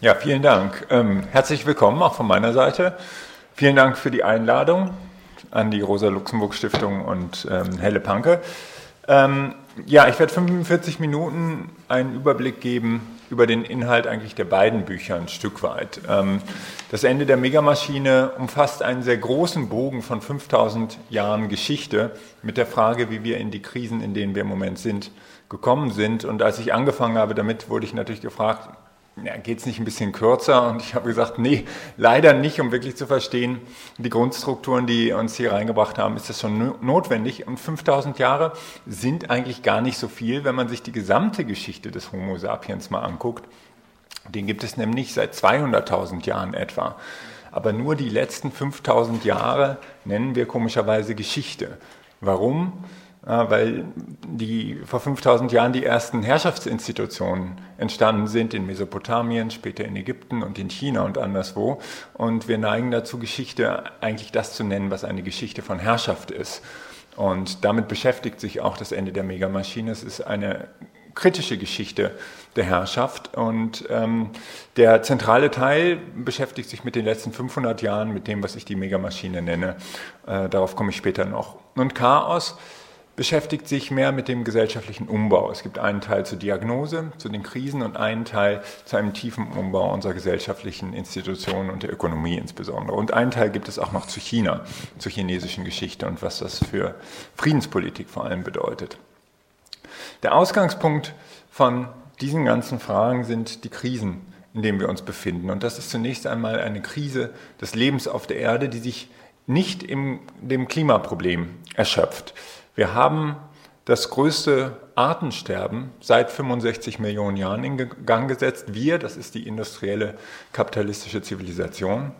Ja, vielen Dank. Ähm, herzlich willkommen auch von meiner Seite. Vielen Dank für die Einladung an die Rosa-Luxemburg-Stiftung und ähm, Helle Panke. Ähm, ja, ich werde 45 Minuten einen Überblick geben über den Inhalt eigentlich der beiden Bücher ein Stück weit. Ähm, das Ende der Megamaschine umfasst einen sehr großen Bogen von 5000 Jahren Geschichte mit der Frage, wie wir in die Krisen, in denen wir im Moment sind, gekommen sind. Und als ich angefangen habe damit, wurde ich natürlich gefragt, geht es nicht ein bisschen kürzer? Und ich habe gesagt, nee, leider nicht, um wirklich zu verstehen, die Grundstrukturen, die uns hier reingebracht haben, ist das schon notwendig. Und 5000 Jahre sind eigentlich gar nicht so viel, wenn man sich die gesamte Geschichte des Homo sapiens mal anguckt. Den gibt es nämlich seit 200.000 Jahren etwa. Aber nur die letzten 5000 Jahre nennen wir komischerweise Geschichte. Warum? Weil die vor 5000 Jahren die ersten Herrschaftsinstitutionen entstanden sind in Mesopotamien, später in Ägypten und in China und anderswo. Und wir neigen dazu, Geschichte eigentlich das zu nennen, was eine Geschichte von Herrschaft ist. Und damit beschäftigt sich auch das Ende der Megamaschine. Es ist eine kritische Geschichte der Herrschaft. Und ähm, der zentrale Teil beschäftigt sich mit den letzten 500 Jahren, mit dem, was ich die Megamaschine nenne. Äh, darauf komme ich später noch. Und Chaos beschäftigt sich mehr mit dem gesellschaftlichen Umbau. Es gibt einen Teil zur Diagnose, zu den Krisen und einen Teil zu einem tiefen Umbau unserer gesellschaftlichen Institutionen und der Ökonomie insbesondere. Und einen Teil gibt es auch noch zu China, zur chinesischen Geschichte und was das für Friedenspolitik vor allem bedeutet. Der Ausgangspunkt von diesen ganzen Fragen sind die Krisen, in denen wir uns befinden. Und das ist zunächst einmal eine Krise des Lebens auf der Erde, die sich nicht in dem Klimaproblem erschöpft. Wir haben das größte Artensterben seit 65 Millionen Jahren in Gang gesetzt. Wir, das ist die industrielle kapitalistische Zivilisation.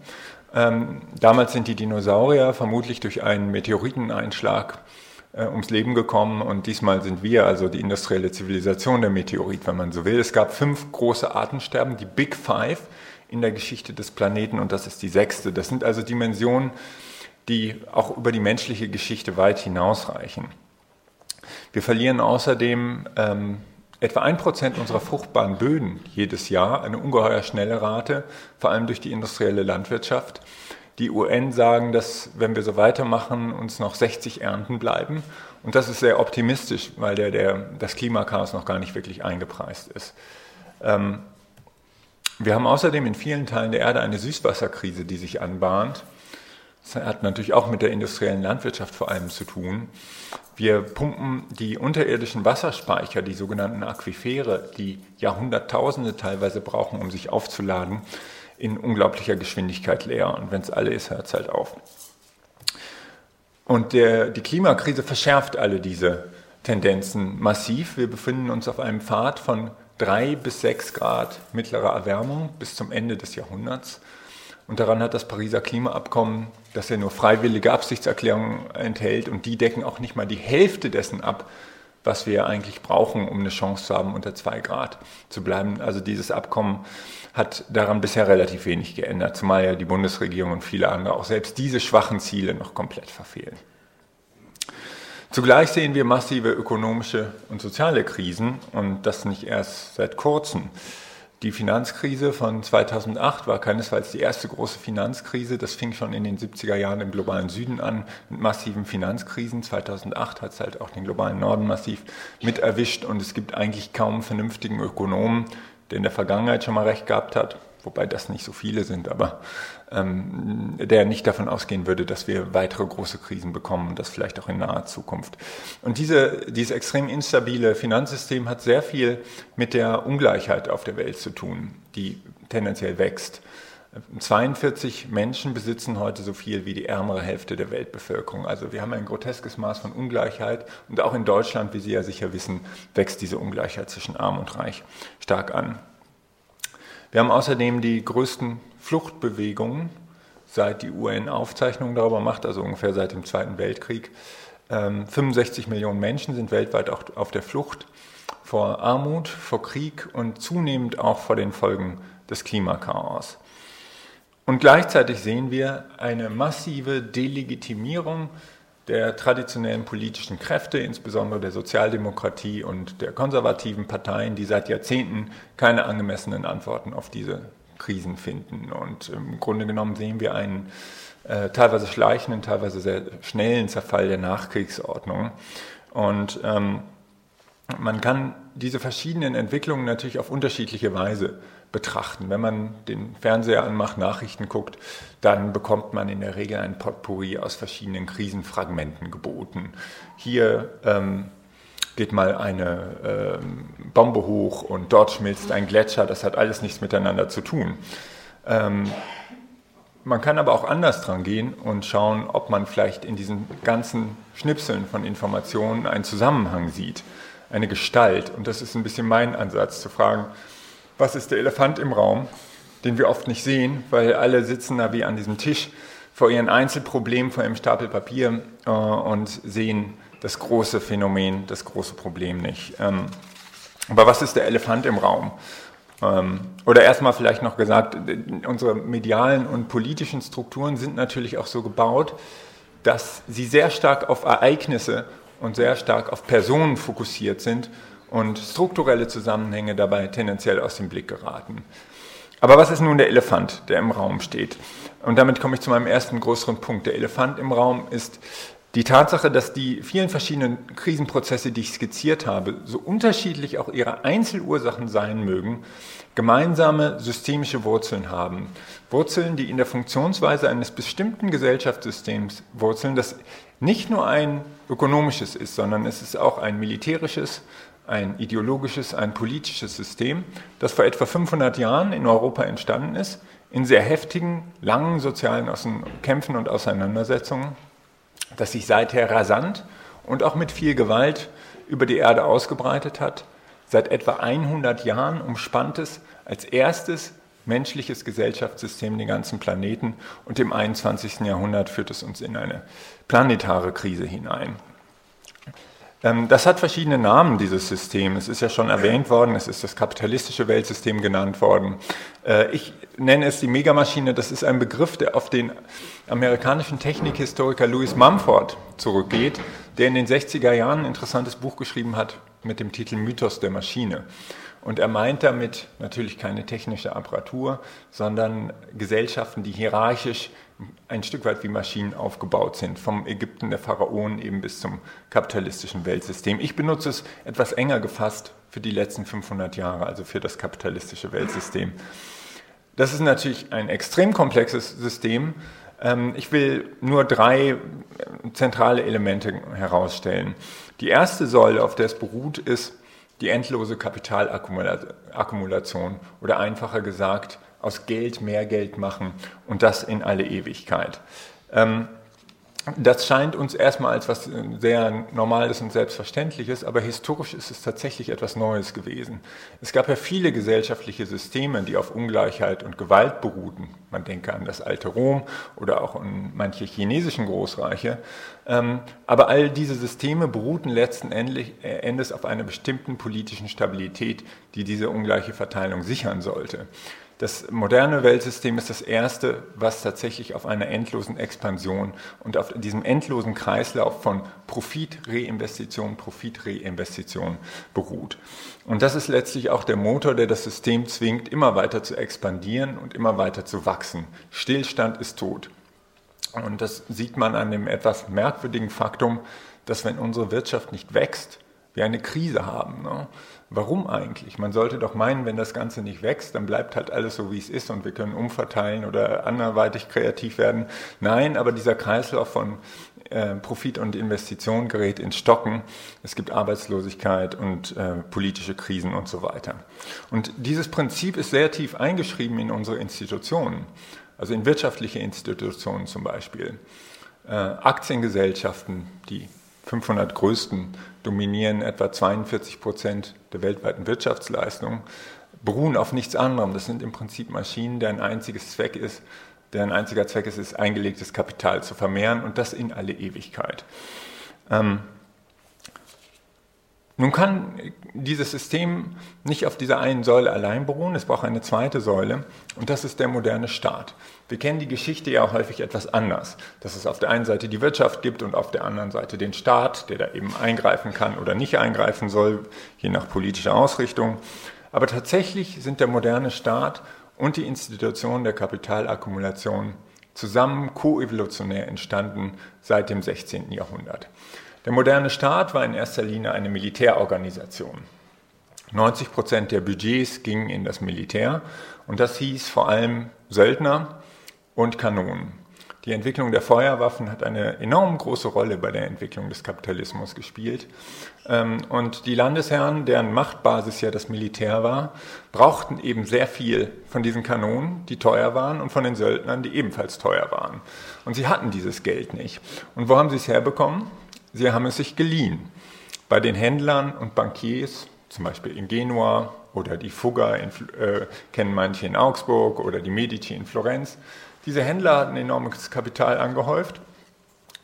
Ähm, damals sind die Dinosaurier vermutlich durch einen Meteoriteneinschlag äh, ums Leben gekommen und diesmal sind wir, also die industrielle Zivilisation, der Meteorit, wenn man so will. Es gab fünf große Artensterben, die Big Five in der Geschichte des Planeten und das ist die sechste. Das sind also Dimensionen, die auch über die menschliche Geschichte weit hinausreichen. Wir verlieren außerdem ähm, etwa ein Prozent unserer fruchtbaren Böden jedes Jahr, eine ungeheuer schnelle Rate, vor allem durch die industrielle Landwirtschaft. Die UN sagen, dass wenn wir so weitermachen, uns noch 60 Ernten bleiben. Und das ist sehr optimistisch, weil der, der, das Klimachaos noch gar nicht wirklich eingepreist ist. Ähm, wir haben außerdem in vielen Teilen der Erde eine Süßwasserkrise, die sich anbahnt. Das hat natürlich auch mit der industriellen Landwirtschaft vor allem zu tun. Wir pumpen die unterirdischen Wasserspeicher, die sogenannten Aquifere, die Jahrhunderttausende teilweise brauchen, um sich aufzuladen, in unglaublicher Geschwindigkeit leer. Und wenn es alle ist, hört es halt auf. Und der, die Klimakrise verschärft alle diese Tendenzen massiv. Wir befinden uns auf einem Pfad von drei bis sechs Grad mittlerer Erwärmung bis zum Ende des Jahrhunderts. Und daran hat das Pariser Klimaabkommen, das ja nur freiwillige Absichtserklärungen enthält, und die decken auch nicht mal die Hälfte dessen ab, was wir eigentlich brauchen, um eine Chance zu haben, unter zwei Grad zu bleiben. Also dieses Abkommen hat daran bisher relativ wenig geändert, zumal ja die Bundesregierung und viele andere auch selbst diese schwachen Ziele noch komplett verfehlen. Zugleich sehen wir massive ökonomische und soziale Krisen und das nicht erst seit kurzem. Die Finanzkrise von 2008 war keinesfalls die erste große Finanzkrise. Das fing schon in den 70er Jahren im globalen Süden an mit massiven Finanzkrisen. 2008 hat es halt auch den globalen Norden massiv mit erwischt und es gibt eigentlich kaum vernünftigen Ökonomen, der in der Vergangenheit schon mal recht gehabt hat, wobei das nicht so viele sind, aber ähm, der nicht davon ausgehen würde, dass wir weitere große Krisen bekommen und das vielleicht auch in naher Zukunft. Und diese, dieses extrem instabile Finanzsystem hat sehr viel mit der Ungleichheit auf der Welt zu tun, die tendenziell wächst. 42 Menschen besitzen heute so viel wie die ärmere Hälfte der Weltbevölkerung. Also wir haben ein groteskes Maß von Ungleichheit und auch in Deutschland, wie Sie ja sicher wissen, wächst diese Ungleichheit zwischen arm und reich stark an. Wir haben außerdem die größten Fluchtbewegungen, seit die UN Aufzeichnungen darüber macht, also ungefähr seit dem Zweiten Weltkrieg. 65 ähm, Millionen Menschen sind weltweit auch auf der Flucht vor Armut, vor Krieg und zunehmend auch vor den Folgen des Klimakaos. Und gleichzeitig sehen wir eine massive Delegitimierung der traditionellen politischen Kräfte, insbesondere der Sozialdemokratie und der konservativen Parteien, die seit Jahrzehnten keine angemessenen Antworten auf diese Krisen finden. Und im Grunde genommen sehen wir einen äh, teilweise schleichenden, teilweise sehr schnellen Zerfall der Nachkriegsordnung. Und ähm, man kann diese verschiedenen Entwicklungen natürlich auf unterschiedliche Weise betrachten. Wenn man den Fernseher anmacht, Nachrichten guckt, dann bekommt man in der Regel ein Potpourri aus verschiedenen Krisenfragmenten geboten. Hier ähm, geht mal eine ähm, Bombe hoch und dort schmilzt ein Gletscher. Das hat alles nichts miteinander zu tun. Ähm, man kann aber auch anders dran gehen und schauen, ob man vielleicht in diesen ganzen Schnipseln von Informationen einen Zusammenhang sieht, eine Gestalt. Und das ist ein bisschen mein Ansatz, zu fragen, was ist der Elefant im Raum, den wir oft nicht sehen, weil alle sitzen da wie an diesem Tisch vor ihren Einzelproblemen, vor ihrem Stapel Papier äh, und sehen das große Phänomen, das große Problem nicht. Ähm, aber was ist der Elefant im Raum? Ähm, oder erstmal vielleicht noch gesagt, unsere medialen und politischen Strukturen sind natürlich auch so gebaut, dass sie sehr stark auf Ereignisse und sehr stark auf Personen fokussiert sind und strukturelle Zusammenhänge dabei tendenziell aus dem Blick geraten. Aber was ist nun der Elefant, der im Raum steht? Und damit komme ich zu meinem ersten größeren Punkt. Der Elefant im Raum ist die Tatsache, dass die vielen verschiedenen Krisenprozesse, die ich skizziert habe, so unterschiedlich auch ihre Einzelursachen sein mögen, gemeinsame systemische Wurzeln haben. Wurzeln, die in der Funktionsweise eines bestimmten Gesellschaftssystems wurzeln, das nicht nur ein ökonomisches ist, sondern es ist auch ein militärisches, ein ideologisches, ein politisches System, das vor etwa 500 Jahren in Europa entstanden ist, in sehr heftigen, langen sozialen Kämpfen und Auseinandersetzungen, das sich seither rasant und auch mit viel Gewalt über die Erde ausgebreitet hat, seit etwa 100 Jahren umspannt es als erstes menschliches Gesellschaftssystem den ganzen Planeten und im 21. Jahrhundert führt es uns in eine planetare Krise hinein. Ähm, das hat verschiedene Namen, dieses System. Es ist ja schon erwähnt worden, es ist das kapitalistische Weltsystem genannt worden. Äh, ich nenne es die Megamaschine, das ist ein Begriff, der auf den amerikanischen Technikhistoriker Louis Mumford zurückgeht, der in den 60er Jahren ein interessantes Buch geschrieben hat mit dem Titel Mythos der Maschine. Und er meint damit natürlich keine technische Apparatur, sondern Gesellschaften, die hierarchisch ein Stück weit wie Maschinen aufgebaut sind, vom Ägypten der Pharaonen eben bis zum kapitalistischen Weltsystem. Ich benutze es etwas enger gefasst für die letzten 500 Jahre, also für das kapitalistische Weltsystem. Das ist natürlich ein extrem komplexes System. Ähm, ich will nur drei zentrale Elemente herausstellen. Die erste Säule, auf der es beruht, ist die endlose Kapitalakkumulation oder einfacher gesagt, aus Geld mehr Geld machen und das in alle Ewigkeit. Ähm, das scheint uns erstmal als was sehr Normales und Selbstverständliches, aber historisch ist es tatsächlich etwas Neues gewesen. Es gab ja viele gesellschaftliche Systeme, die auf Ungleichheit und Gewalt beruhten. Man denke an das alte Rom oder auch an manche chinesischen Großreiche. Ähm, aber all diese Systeme beruhten letzten äh, Endes auf einer bestimmten politischen Stabilität, die diese ungleiche Verteilung sichern sollte. Das moderne Weltsystem ist das erste, was tatsächlich auf einer endlosen Expansion und auf diesem endlosen Kreislauf von Profit, Reinvestition, Profit, Reinvestition beruht. Und das ist letztlich auch der Motor, der das System zwingt, immer weiter zu expandieren und immer weiter zu wachsen. Stillstand ist tot. Und das sieht man an dem etwas merkwürdigen Faktum, dass wenn unsere Wirtschaft nicht wächst, wir eine Krise haben. Ne? Warum eigentlich? Man sollte doch meinen, wenn das Ganze nicht wächst, dann bleibt halt alles so, wie es ist und wir können umverteilen oder anderweitig kreativ werden. Nein, aber dieser Kreislauf von äh, Profit und Investition gerät ins Stocken. Es gibt Arbeitslosigkeit und äh, politische Krisen und so weiter. Und dieses Prinzip ist sehr tief eingeschrieben in unsere Institutionen, also in wirtschaftliche Institutionen zum Beispiel. Äh, Aktiengesellschaften, die 500 größten dominieren etwa 42 Prozent der weltweiten Wirtschaftsleistung, beruhen auf nichts anderem. Das sind im Prinzip Maschinen, deren einziges Zweck ist, deren einziger Zweck ist, ist eingelegtes Kapital zu vermehren und das in alle Ewigkeit. Ähm, Nun kann dieses System nicht auf dieser einen Säule allein beruhen, es braucht eine zweite Säule und das ist der moderne Staat. Wir kennen die Geschichte ja häufig etwas anders, dass es auf der einen Seite die Wirtschaft gibt und auf der anderen Seite den Staat, der da eben eingreifen kann oder nicht eingreifen soll, je nach politischer Ausrichtung. Aber tatsächlich sind der moderne Staat und die Institutionen der Kapitalakkumulation zusammen koevolutionär entstanden seit dem 16. Jahrhundert. Der moderne Staat war in erster Linie eine Militärorganisation. 90 Prozent der Budgets gingen in das Militär und das hieß vor allem Söldner und Kanonen. Die Entwicklung der Feuerwaffen hat eine enorm große Rolle bei der Entwicklung des Kapitalismus gespielt. Ähm, und die Landesherren, deren Machtbasis ja das Militär war, brauchten eben sehr viel von diesen Kanonen, die teuer waren, und von den Söldnern, die ebenfalls teuer waren. Und sie hatten dieses Geld nicht. Und wo haben sie es herbekommen? Sie haben es sich geliehen. Bei den Händlern und Bankiers, zum Beispiel in Genua oder die Fugger in, äh, kennen manche in Augsburg oder die Medici in Florenz. Diese Händler hatten enormes Kapital angehäuft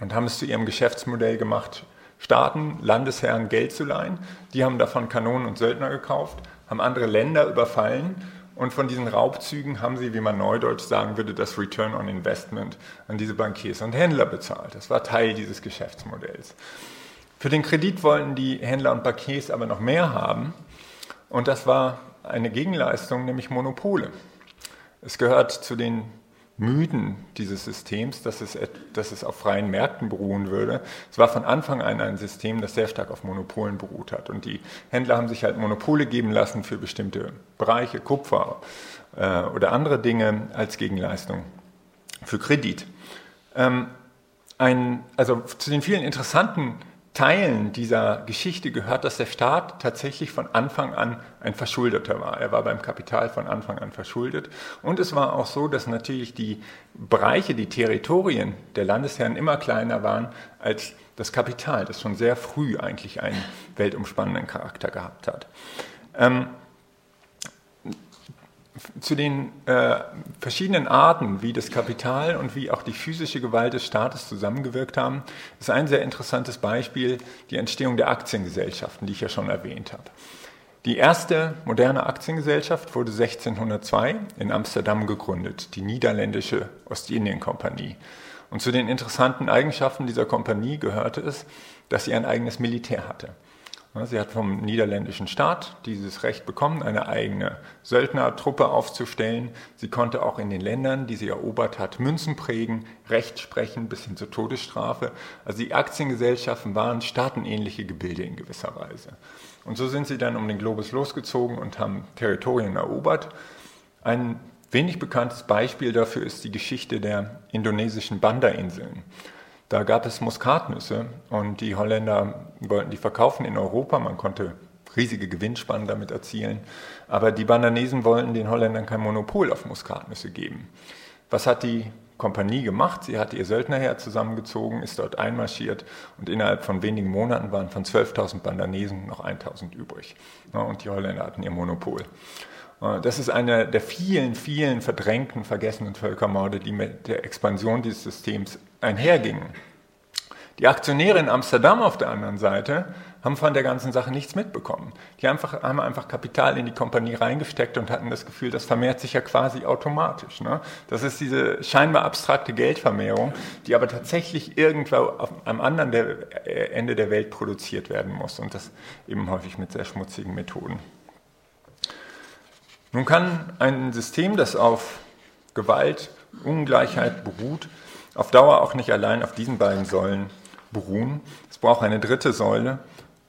und haben es zu ihrem Geschäftsmodell gemacht, Staaten, Landesherren Geld zu leihen. Die haben davon Kanonen und Söldner gekauft, haben andere Länder überfallen und von diesen Raubzügen haben sie, wie man neudeutsch sagen würde, das Return on Investment an diese Bankiers und Händler bezahlt. Das war Teil dieses Geschäftsmodells. Für den Kredit wollten die Händler und Bankiers aber noch mehr haben. Und das war eine Gegenleistung, nämlich Monopole. Es gehört zu den Mythen dieses Systems, dass es, dass es auf freien Märkten beruhen würde. Es war von Anfang an ein System, das sehr stark auf Monopolen beruht hat. Und die Händler haben sich halt Monopole geben lassen für bestimmte Bereiche, Kupfer äh, oder andere Dinge als Gegenleistung für Kredit. Ähm, ein, also zu den vielen interessanten Teilen dieser Geschichte gehört, dass der Staat tatsächlich von Anfang an ein Verschuldeter war. Er war beim Kapital von Anfang an verschuldet. Und es war auch so, dass natürlich die Bereiche, die Territorien der Landesherren immer kleiner waren als das Kapital, das schon sehr früh eigentlich einen weltumspannenden Charakter gehabt hat. Ähm, zu den äh, verschiedenen Arten, wie das Kapital und wie auch die physische Gewalt des Staates zusammengewirkt haben, ist ein sehr interessantes Beispiel die Entstehung der Aktiengesellschaften, die ich ja schon erwähnt habe. Die erste moderne Aktiengesellschaft wurde 1602 in Amsterdam gegründet, die niederländische Ostindien-Kompanie. Und zu den interessanten Eigenschaften dieser Kompanie gehörte es, dass sie ein eigenes Militär hatte. Sie hat vom niederländischen Staat dieses Recht bekommen, eine eigene Söldnertruppe aufzustellen. Sie konnte auch in den Ländern, die sie erobert hat, Münzen prägen, Recht sprechen bis hin zur Todesstrafe. Also die Aktiengesellschaften waren staatenähnliche Gebilde in gewisser Weise. Und so sind sie dann um den Globus losgezogen und haben Territorien erobert. Ein wenig bekanntes Beispiel dafür ist die Geschichte der indonesischen Banda-Inseln. Da gab es Muskatnüsse und die Holländer wollten die verkaufen in Europa. Man konnte riesige Gewinnspannen damit erzielen. Aber die Bandanesen wollten den Holländern kein Monopol auf Muskatnüsse geben. Was hat die Kompanie gemacht? Sie hat ihr Söldnerheer zusammengezogen, ist dort einmarschiert und innerhalb von wenigen Monaten waren von 12.000 Bandanesen noch 1.000 übrig. Und die Holländer hatten ihr Monopol. Das ist einer der vielen, vielen verdrängten, vergessenen Völkermorde, die mit der Expansion dieses Systems einhergingen. Die Aktionäre in Amsterdam auf der anderen Seite haben von der ganzen Sache nichts mitbekommen. Die einfach, haben einfach Kapital in die Kompanie reingesteckt und hatten das Gefühl, das vermehrt sich ja quasi automatisch. Ne? Das ist diese scheinbar abstrakte Geldvermehrung, die aber tatsächlich irgendwo am anderen der, äh, Ende der Welt produziert werden muss und das eben häufig mit sehr schmutzigen Methoden. Nun kann ein System, das auf Gewalt, Ungleichheit beruht, auf Dauer auch nicht allein auf diesen beiden Säulen beruhen. Es braucht eine dritte Säule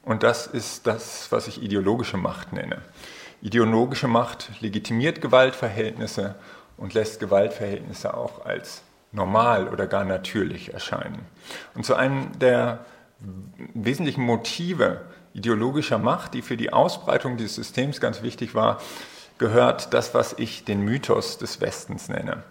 und das ist das, was ich ideologische Macht nenne. Ideologische Macht legitimiert Gewaltverhältnisse und lässt Gewaltverhältnisse auch als normal oder gar natürlich erscheinen. Und zu einem der wesentlichen Motive ideologischer Macht, die für die Ausbreitung dieses Systems ganz wichtig war, gehört das, was ich den Mythos des Westens nenne.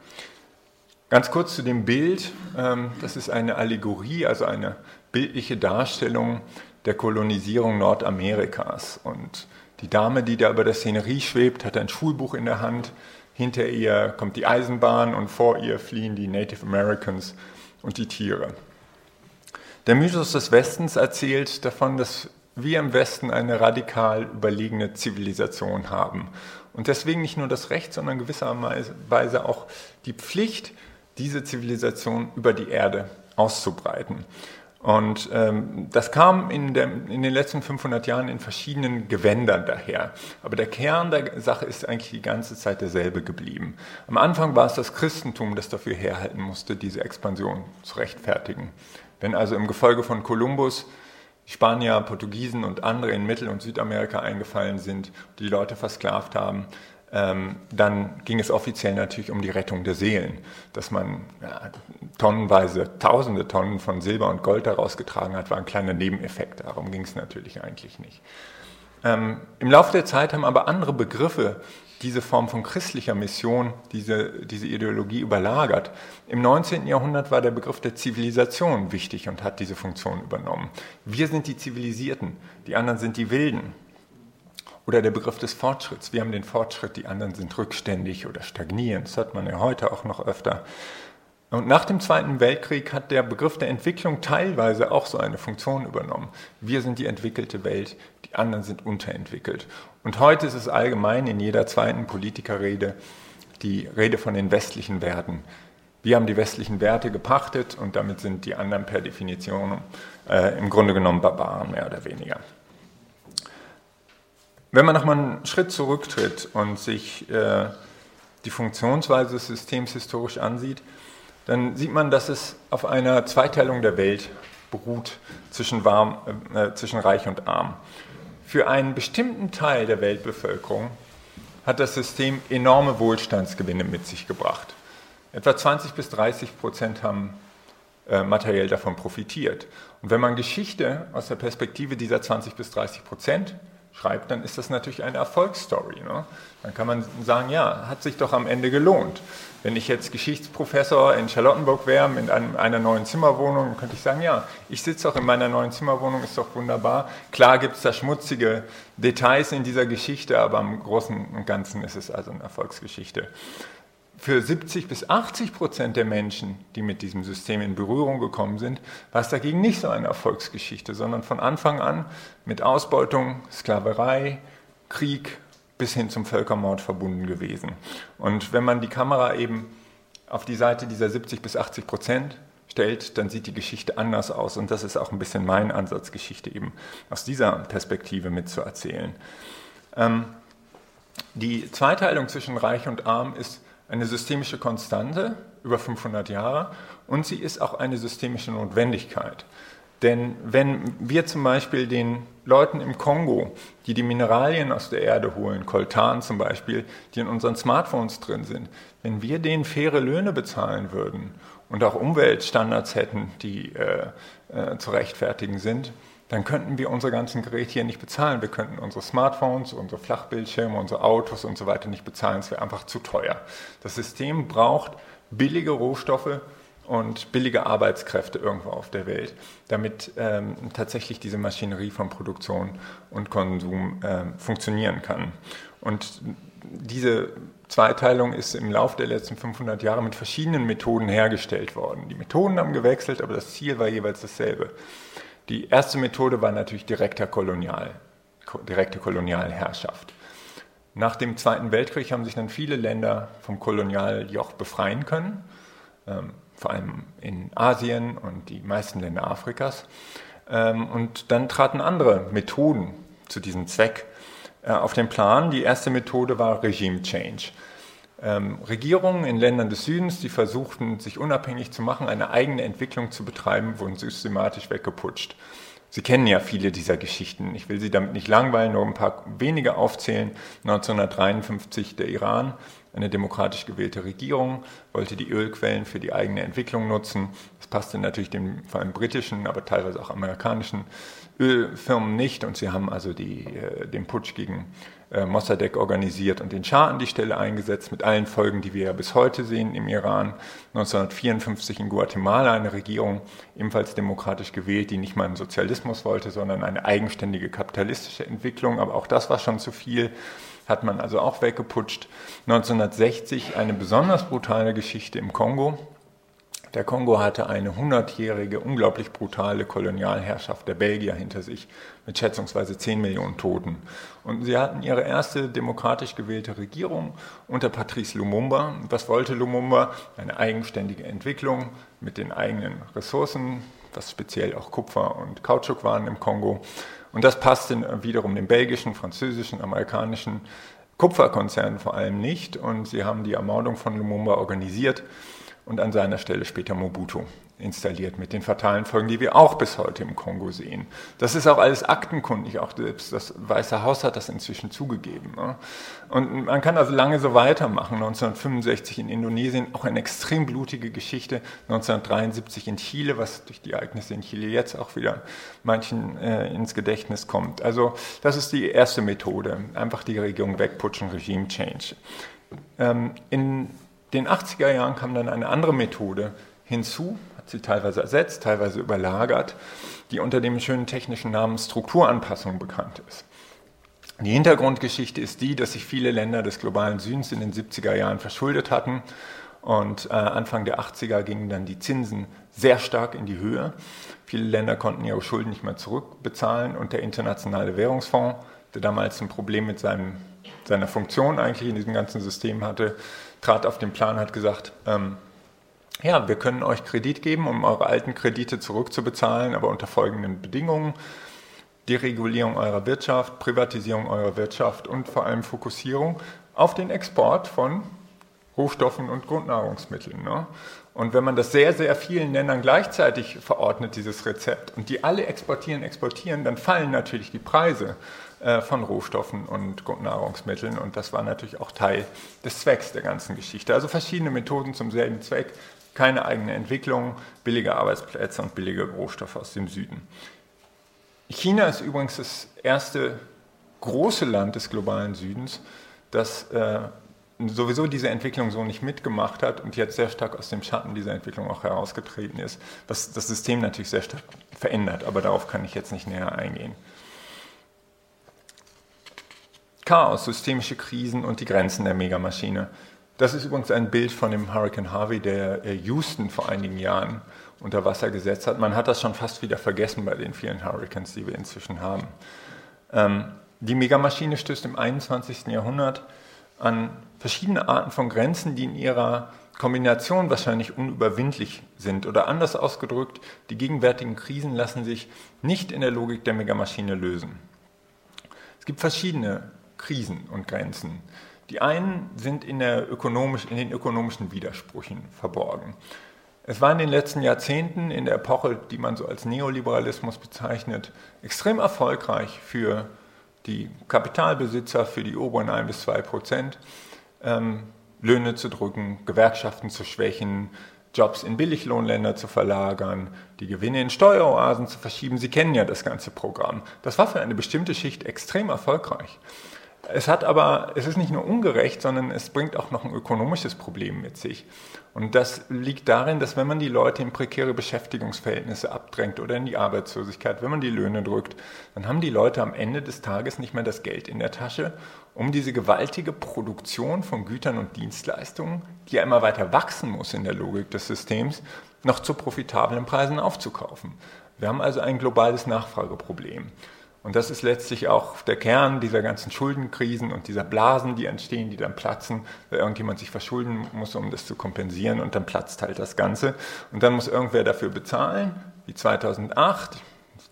Ganz kurz zu dem Bild. Ähm, das ist eine Allegorie, also eine bildliche Darstellung der Kolonisierung Nordamerikas. Und die Dame, die da über der Szenerie schwebt, hat ein Schulbuch in der Hand. Hinter ihr kommt die Eisenbahn und vor ihr fliehen die Native Americans und die Tiere. Der Mythos des Westens erzählt davon, dass wir im Westen eine radikal überlegene Zivilisation haben. Und deswegen nicht nur das Recht, sondern gewisserweise auch die Pflicht, diese Zivilisation über die Erde auszubreiten. Und ähm, das kam in, der, in, den letzten 500 Jahren in verschiedenen Gewändern daher. Aber der Kern der Sache ist eigentlich die ganze Zeit derselbe geblieben. Am Anfang war es das Christentum, das dafür herhalten musste, diese Expansion zu rechtfertigen. Wenn also im Gefolge von Kolumbus Spanier, Portugiesen und andere in Mittel- und Südamerika eingefallen sind, die Leute versklavt haben, ähm, dann ging es offiziell natürlich um die Rettung der Seelen, dass man ja, tonnenweise, tausende Tonnen von Silber und Gold daraus getragen hat, war ein kleiner Nebeneffekt. Darum ging es natürlich eigentlich nicht. Ähm, Im Laufe der Zeit haben aber andere Begriffe diese Form von christlicher Mission, diese, diese Ideologie überlagert. Im 19. Jahrhundert war der Begriff der Zivilisation wichtig und hat diese Funktion übernommen. Wir sind die Zivilisierten, die anderen sind die Wilden. Oder der Begriff des Fortschritts. Wir haben den Fortschritt, die anderen sind rückständig oder stagnierend. Das hat man ja heute auch noch öfter. Und nach dem Zweiten Weltkrieg hat der Begriff der Entwicklung teilweise auch so eine Funktion übernommen. Wir sind die entwickelte Welt, die anderen sind unterentwickelt. Und heute ist es allgemein in jeder zweiten Politikerrede die Rede von den westlichen Werten. Wir haben die westlichen Werte gepachtet und damit sind die anderen per Definition äh, im Grunde genommen Barbaren mehr oder weniger. Wenn man nochmal einen Schritt zurücktritt und sich äh, die Funktionsweise des Systems historisch ansieht, dann sieht man, dass es auf einer Zweiteilung der Welt beruht zwischen, warm, äh, zwischen Reich und Arm. Für einen bestimmten Teil der Weltbevölkerung hat das System enorme Wohlstandsgewinne mit sich gebracht. Etwa 20 bis 30 Prozent haben äh, materiell davon profitiert. Und wenn man Geschichte aus der Perspektive dieser 20 bis 30 Prozent schreibt, dann ist das natürlich eine Erfolgsstory. Ne? Dann kann man sagen, ja, hat sich doch am Ende gelohnt. Wenn ich jetzt Geschichtsprofessor in Charlottenburg wäre, in einer neuen Zimmerwohnung, dann könnte ich sagen, ja, ich sitze doch in meiner neuen Zimmerwohnung, ist doch wunderbar. Klar gibt es da schmutzige Details in dieser Geschichte, aber im Großen und Ganzen ist es also eine Erfolgsgeschichte für 70 bis 80 Prozent der Menschen, die mit diesem System in Berührung gekommen sind, war es dagegen nicht so eine Erfolgsgeschichte, sondern von Anfang an mit Ausbeutung, Sklaverei, Krieg bis hin zum Völkermord verbunden gewesen. Und wenn man die Kamera eben auf die Seite dieser 70 bis 80 Prozent stellt, dann sieht die Geschichte anders aus. Und das ist auch ein bisschen mein Ansatz, Geschichte eben aus dieser Perspektive mitzuerzählen. Ähm, die Zweiteilung zwischen Reich und Arm ist eine systemische Konstante über 500 Jahre und sie ist auch eine systemische Notwendigkeit. Denn wenn wir zum Beispiel den Leuten im Kongo, die die Mineralien aus der Erde holen, Koltan zum Beispiel, die in unseren Smartphones drin sind, wenn wir denen faire Löhne bezahlen würden und auch Umweltstandards hätten, die äh, äh, zu rechtfertigen sind, dann könnten wir unsere ganzen Geräte hier nicht bezahlen. Wir könnten unsere Smartphones, unsere Flachbildschirme, unsere Autos und so weiter nicht bezahlen. Es wäre einfach zu teuer. Das System braucht billige Rohstoffe und billige Arbeitskräfte irgendwo auf der Welt, damit ähm, tatsächlich diese Maschinerie von Produktion und Konsum ähm, funktionieren kann. Und diese Zweiteilung ist im Laufe der letzten 500 Jahre mit verschiedenen Methoden hergestellt worden. Die Methoden haben gewechselt, aber das Ziel war jeweils dasselbe. Die erste Methode war natürlich direkter Kolonial, direkte Kolonialherrschaft. Nach dem Zweiten Weltkrieg haben sich dann viele Länder vom Kolonialjoch befreien können, ähm, vor allem in Asien und die meisten Länder Afrikas. Ähm, und dann traten andere Methoden zu diesem Zweck äh, auf den Plan. Die erste Methode war Regime Change ähm, Regierungen in Ländern des Südens, die versuchten, sich unabhängig zu machen, eine eigene Entwicklung zu betreiben, wurden systematisch weggeputscht. Sie kennen ja viele dieser Geschichten. Ich will Sie damit nicht langweilen, nur ein paar wenige aufzählen. 1953 der Iran, eine demokratisch gewählte Regierung, wollte die Ölquellen für die eigene Entwicklung nutzen. Das passte natürlich den vor allem britischen, aber teilweise auch amerikanischen Ölfirmen nicht. Und sie haben also die, äh, den Putsch gegen äh, Mossadegh organisiert und den Schah an die Stelle eingesetzt, mit allen Folgen, die wir ja bis heute sehen im Iran. 1954 in Guatemala eine Regierung, ebenfalls demokratisch gewählt, die nicht mal einen Sozialismus wollte, sondern eine eigenständige kapitalistische Entwicklung. Aber auch das war schon zu viel, hat man also auch weggeputscht. 1960 eine besonders brutale Geschichte im Kongo. Der Kongo hatte eine hundertjährige, unglaublich brutale Kolonialherrschaft der Belgier hinter sich mit schätzungsweise 10 Millionen Toten. Und sie hatten ihre erste demokratisch gewählte Regierung unter Patrice Lumumba. Was wollte Lumumba? Eine eigenständige Entwicklung mit den eigenen Ressourcen, was speziell auch Kupfer und Kautschuk waren im Kongo. Und das passte wiederum den belgischen, französischen, amerikanischen Kupferkonzernen vor allem nicht. Und sie haben die Ermordung von Lumumba organisiert und an seiner Stelle später Mobutu installiert mit den fatalen Folgen, die wir auch bis heute im Kongo sehen. Das ist auch alles aktenkundig, auch selbst das Weiße Haus hat das inzwischen zugegeben. Ne? Und man kann also lange so weitermachen. 1965 in Indonesien auch eine extrem blutige Geschichte, 1973 in Chile, was durch die Ereignisse in Chile jetzt auch wieder manchen äh, ins Gedächtnis kommt. Also das ist die erste Methode, einfach die Regierung wegputschen, Regime Change. Ähm, in den 80er Jahren kam dann eine andere Methode hinzu, sie teilweise ersetzt, teilweise überlagert, die unter dem schönen technischen Namen Strukturanpassung bekannt ist. Die Hintergrundgeschichte ist die, dass sich viele Länder des globalen Südens in den 70er Jahren verschuldet hatten und äh, Anfang der 80er gingen dann die Zinsen sehr stark in die Höhe. Viele Länder konnten ihre Schulden nicht mehr zurückbezahlen und der Internationale Währungsfonds, der damals ein Problem mit seinem, seiner Funktion eigentlich in diesem ganzen System hatte, trat auf den Plan, hat gesagt, ähm, ja, wir können euch Kredit geben, um eure alten Kredite zurückzubezahlen, aber unter folgenden Bedingungen. Deregulierung eurer Wirtschaft, Privatisierung eurer Wirtschaft und vor allem Fokussierung auf den Export von Rohstoffen und Grundnahrungsmitteln. Ne? Und wenn man das sehr, sehr vielen Ländern gleichzeitig verordnet, dieses Rezept, und die alle exportieren, exportieren, dann fallen natürlich die Preise. Äh, von Rohstoffen und Nahrungsmitteln. Und das war natürlich auch Teil des Zwecks der ganzen Geschichte. Also verschiedene Methoden zum selben Zweck, keine eigene Entwicklung, billige Arbeitsplätze und billige Rohstoffe aus dem Süden. China ist übrigens das erste große Land des globalen Südens, das äh, sowieso diese Entwicklung so nicht mitgemacht hat und jetzt sehr stark aus dem Schatten dieser Entwicklung auch herausgetreten ist, was das System natürlich sehr stark verändert, aber darauf kann ich jetzt nicht näher eingehen. Chaos, systemische Krisen und die Grenzen der Megamaschine. Das ist übrigens ein Bild von dem Hurricane Harvey, der äh, Houston vor einigen Jahren unter Wasser gesetzt hat. Man hat das schon fast wieder vergessen bei den vielen Hurricanes, die wir inzwischen haben. Ähm, die Megamaschine stößt im 21. Jahrhundert an verschiedene Arten von Grenzen, die in ihrer Kombination wahrscheinlich unüberwindlich sind. Oder anders ausgedrückt, die gegenwärtigen Krisen lassen sich nicht in der Logik der Megamaschine lösen. Es gibt verschiedene Krisen und Grenzen. Die einen sind in, ökonomisch, in den ökonomischen Widersprüchen verborgen. Es war in den letzten Jahrzehnten in der Epoche, die man so als Neoliberalismus bezeichnet, extrem erfolgreich für die Kapitalbesitzer, für die oberen 1 bis 2 Prozent, ähm, Löhne zu drücken, Gewerkschaften zu schwächen, Jobs in Billiglohnländer zu verlagern, die Gewinne in Steueroasen zu verschieben. Sie kennen ja das ganze Programm. Das war für eine bestimmte Schicht extrem erfolgreich. Es hat aber, es ist nicht nur ungerecht, sondern es bringt auch noch ein ökonomisches Problem mit sich. Und das liegt darin, dass wenn man die Leute in prekäre Beschäftigungsverhältnisse abdrängt oder in die Arbeitslosigkeit, wenn man die Löhne drückt, dann haben die Leute am Ende des Tages nicht mehr das Geld in der Tasche, um diese gewaltige Produktion von Gütern und Dienstleistungen, die ja immer weiter wachsen muss in der Logik des Systems, noch zu profitablen Preisen aufzukaufen. Wir haben also ein globales Nachfrageproblem. Und das ist letztlich auch der Kern dieser ganzen Schuldenkrisen und dieser Blasen, die entstehen, die dann platzen, weil irgendjemand sich verschulden muss, um das zu kompensieren und dann platzt halt das Ganze. Und dann muss irgendwer dafür bezahlen, wie 2008.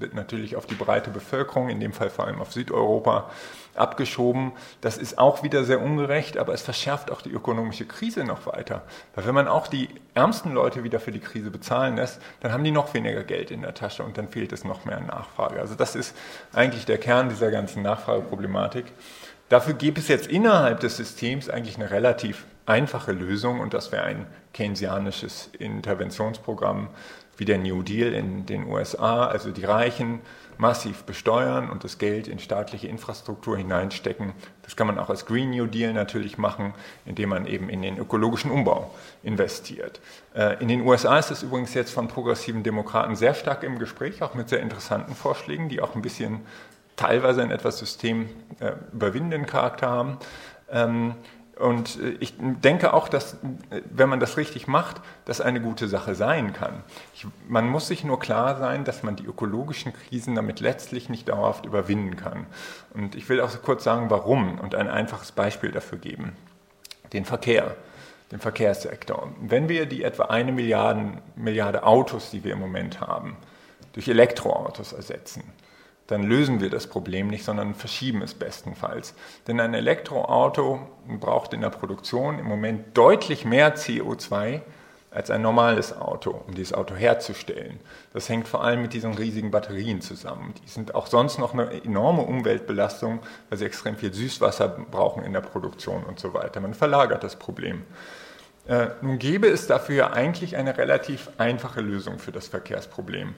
Wird natürlich auf die breite Bevölkerung, in dem Fall vor allem auf Südeuropa, abgeschoben. Das ist auch wieder sehr ungerecht, aber es verschärft auch die ökonomische Krise noch weiter. Weil wenn man auch die ärmsten Leute wieder für die Krise bezahlen lässt, dann haben die noch weniger Geld in der Tasche und dann fehlt es noch mehr an Nachfrage. Also das ist eigentlich der Kern dieser ganzen Nachfrageproblematik. Dafür gibt es jetzt innerhalb des Systems eigentlich eine relativ einfache Lösung und das wäre ein keynesianisches Interventionsprogramm wie der New Deal in den USA, also die Reichen massiv besteuern und das Geld in staatliche Infrastruktur hineinstecken. Das kann man auch als Green New Deal natürlich machen, indem man eben in den ökologischen Umbau investiert. Äh, in den USA ist es übrigens jetzt von progressiven Demokraten sehr stark im Gespräch, auch mit sehr interessanten Vorschlägen, die auch ein bisschen teilweise einen etwas systemüberwindenden Charakter haben. Und äh, ich denke auch, dass, äh, wenn man das richtig macht, das eine gute Sache sein kann. Ich, man muss sich nur klar sein, dass man die ökologischen Krisen damit letztlich nicht dauerhaft überwinden kann. Und ich will auch kurz sagen, warum und ein einfaches Beispiel dafür geben. Den Verkehr, den Verkehrssektor. Wenn wir die etwa eine Milliarde, Milliarde Autos, die wir im Moment haben, durch Elektroautos ersetzen, dann lösen wir das Problem nicht, sondern verschieben es bestenfalls. Denn ein Elektroauto braucht in der Produktion im Moment deutlich mehr CO2 als ein normales Auto, um dieses Auto herzustellen. Das hängt vor allem mit diesen riesigen Batterien zusammen. Die sind auch sonst noch eine enorme Umweltbelastung, weil sie extrem viel Süßwasser brauchen in der Produktion und so weiter. Man verlagert das Problem. Äh, nun gäbe es dafür eigentlich eine relativ einfache Lösung für das Verkehrsproblem.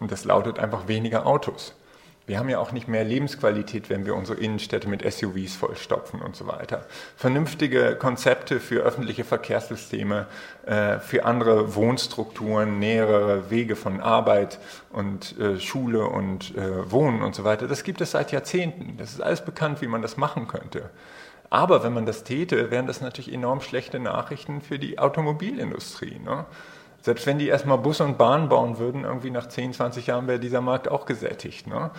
Und das lautet einfach weniger Autos. Wir haben ja auch nicht mehr Lebensqualität, wenn wir unsere Innenstädte mit SUVs vollstopfen und so weiter. Vernünftige Konzepte für öffentliche Verkehrssysteme, äh, für andere Wohnstrukturen, nähere Wege von Arbeit und äh, Schule und äh, Wohnen und so weiter, das gibt es seit Jahrzehnten. Das ist alles bekannt, wie man das machen könnte. Aber wenn man das täte, wären das natürlich enorm schlechte Nachrichten für die Automobilindustrie. Ne? Selbst wenn die erstmal Bus und Bahn bauen würden, irgendwie nach 10, 20 Jahren wäre dieser Markt auch gesättigt. Ne?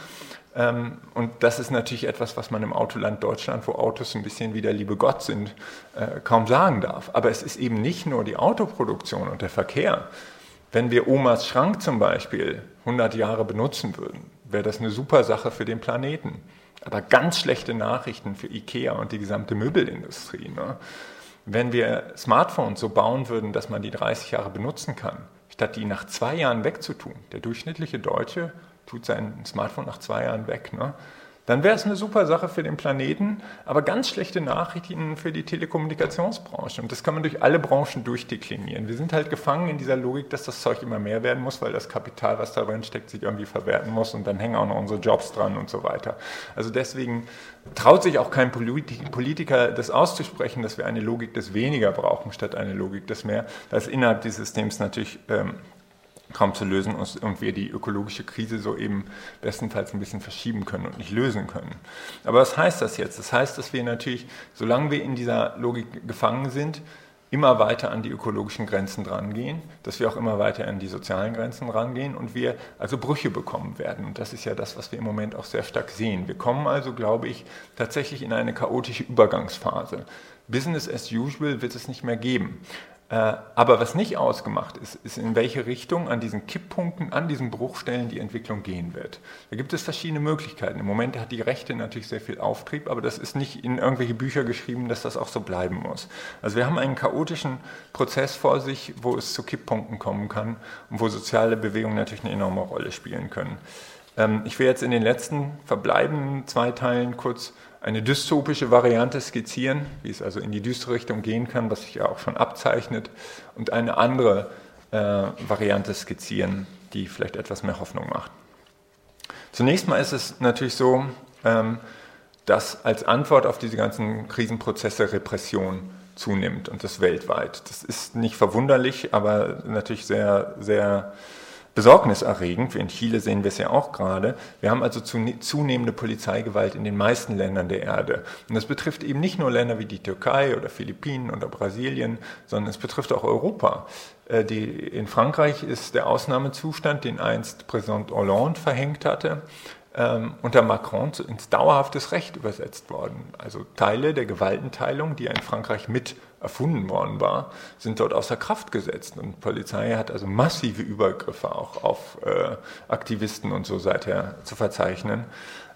Ähm, und das ist natürlich etwas, was man im Autoland Deutschland, wo Autos ein bisschen wie der liebe Gott sind, äh, kaum sagen darf. Aber es ist eben nicht nur die Autoproduktion und der Verkehr. Wenn wir Omas Schrank zum Beispiel 100 Jahre benutzen würden, wäre das eine super Sache für den Planeten. Aber ganz schlechte Nachrichten für IKEA und die gesamte Möbelindustrie. Ne? Wenn wir Smartphones so bauen würden, dass man die 30 Jahre benutzen kann, statt die nach zwei Jahren wegzutun, der durchschnittliche Deutsche tut sein Smartphone nach zwei Jahren weg, ne? dann wäre es eine super Sache für den Planeten, aber ganz schlechte Nachrichten für die Telekommunikationsbranche. Und das kann man durch alle Branchen durchdeklinieren. Wir sind halt gefangen in dieser Logik, dass das Zeug immer mehr werden muss, weil das Kapital, was da drin steckt, sich irgendwie verwerten muss und dann hängen auch noch unsere Jobs dran und so weiter. Also deswegen traut sich auch kein Politiker, das auszusprechen, dass wir eine Logik des Weniger brauchen, statt eine Logik des Mehr. Das ist innerhalb des Systems natürlich ähm, kaum zu lösen und wir die ökologische Krise so eben bestenfalls ein bisschen verschieben können und nicht lösen können. Aber was heißt das jetzt? Das heißt, dass wir natürlich, solange wir in dieser Logik gefangen sind, immer weiter an die ökologischen Grenzen drangehen, dass wir auch immer weiter an die sozialen Grenzen rangehen und wir also Brüche bekommen werden. Und das ist ja das, was wir im Moment auch sehr stark sehen. Wir kommen also, glaube ich, tatsächlich in eine chaotische Übergangsphase. Business as usual wird es nicht mehr geben. Äh, aber was nicht ausgemacht ist, ist, in welche Richtung an diesen Kipppunkten, an diesen Bruchstellen die Entwicklung gehen wird. Da gibt es verschiedene Möglichkeiten. Im Moment hat die Rechte natürlich sehr viel Auftrieb, aber das ist nicht in irgendwelche Bücher geschrieben, dass das auch so bleiben muss. Also wir haben einen chaotischen Prozess vor sich, wo es zu Kipppunkten kommen kann und wo soziale Bewegungen natürlich eine enorme Rolle spielen können. Ähm, ich will jetzt in den letzten verbleibenden zwei Teilen kurz eine dystopische Variante skizzieren, wie es also in die düstere Richtung gehen kann, was sich ja auch schon abzeichnet, und eine andere äh, Variante skizzieren, die vielleicht etwas mehr Hoffnung macht. Zunächst mal ist es natürlich so, ähm, dass als Antwort auf diese ganzen Krisenprozesse Repression zunimmt und das weltweit. Das ist nicht verwunderlich, aber natürlich sehr, sehr besorgniserregend. In Chile sehen wir es ja auch gerade. Wir haben also zunehmende Polizeigewalt in den meisten Ländern der Erde. Und das betrifft eben nicht nur Länder wie die Türkei oder Philippinen oder Brasilien, sondern es betrifft auch Europa. Äh, die, in Frankreich ist der Ausnahmezustand, den einst Präsident Hollande verhängt hatte, ähm, unter Macron ins dauerhaftes Recht übersetzt worden. Also Teile der Gewaltenteilung, die in Frankreich mit erfunden worden war, sind dort außer Kraft gesetzt. Und die Polizei hat also massive Übergriffe auch auf äh, Aktivisten und so seither zu verzeichnen.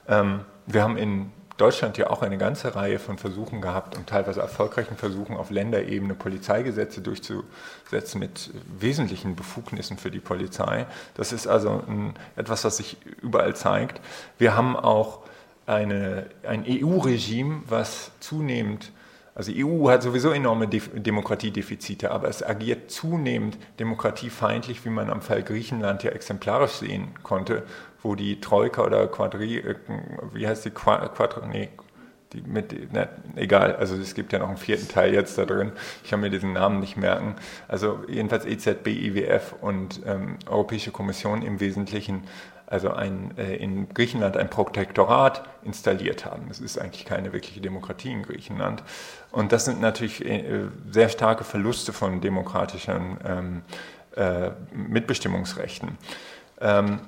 Ähm, wir haben in Deutschland ja auch eine ganze Reihe von Versuchen gehabt und teilweise erfolgreichen Versuchen auf Länderebene Polizeigesetze durchzusetzen mit wesentlichen Befugnissen für die Polizei. Das ist also ein, etwas, was sich überall zeigt. Wir haben auch eine, ein EU-Regime, was zunehmend also die EU hat sowieso enorme De Demokratiedefizite, aber es agiert zunehmend demokratiefeindlich, wie man am Fall Griechenland ja exemplarisch sehen konnte, wo die Troika oder Quadri, äh, wie heißt die Quadri, nee, die mit, ne, egal, also es gibt ja noch einen vierten Teil jetzt da drin, ich kann mir diesen Namen nicht merken, also jedenfalls EZB, IWF und ähm, Europäische Kommission im Wesentlichen also ein, äh, in Griechenland ein Protektorat installiert haben. Es ist eigentlich keine wirkliche Demokratie in Griechenland. Und das sind natürlich äh, sehr starke Verluste von demokratischen ähm, äh, Mitbestimmungsrechten. Ähm,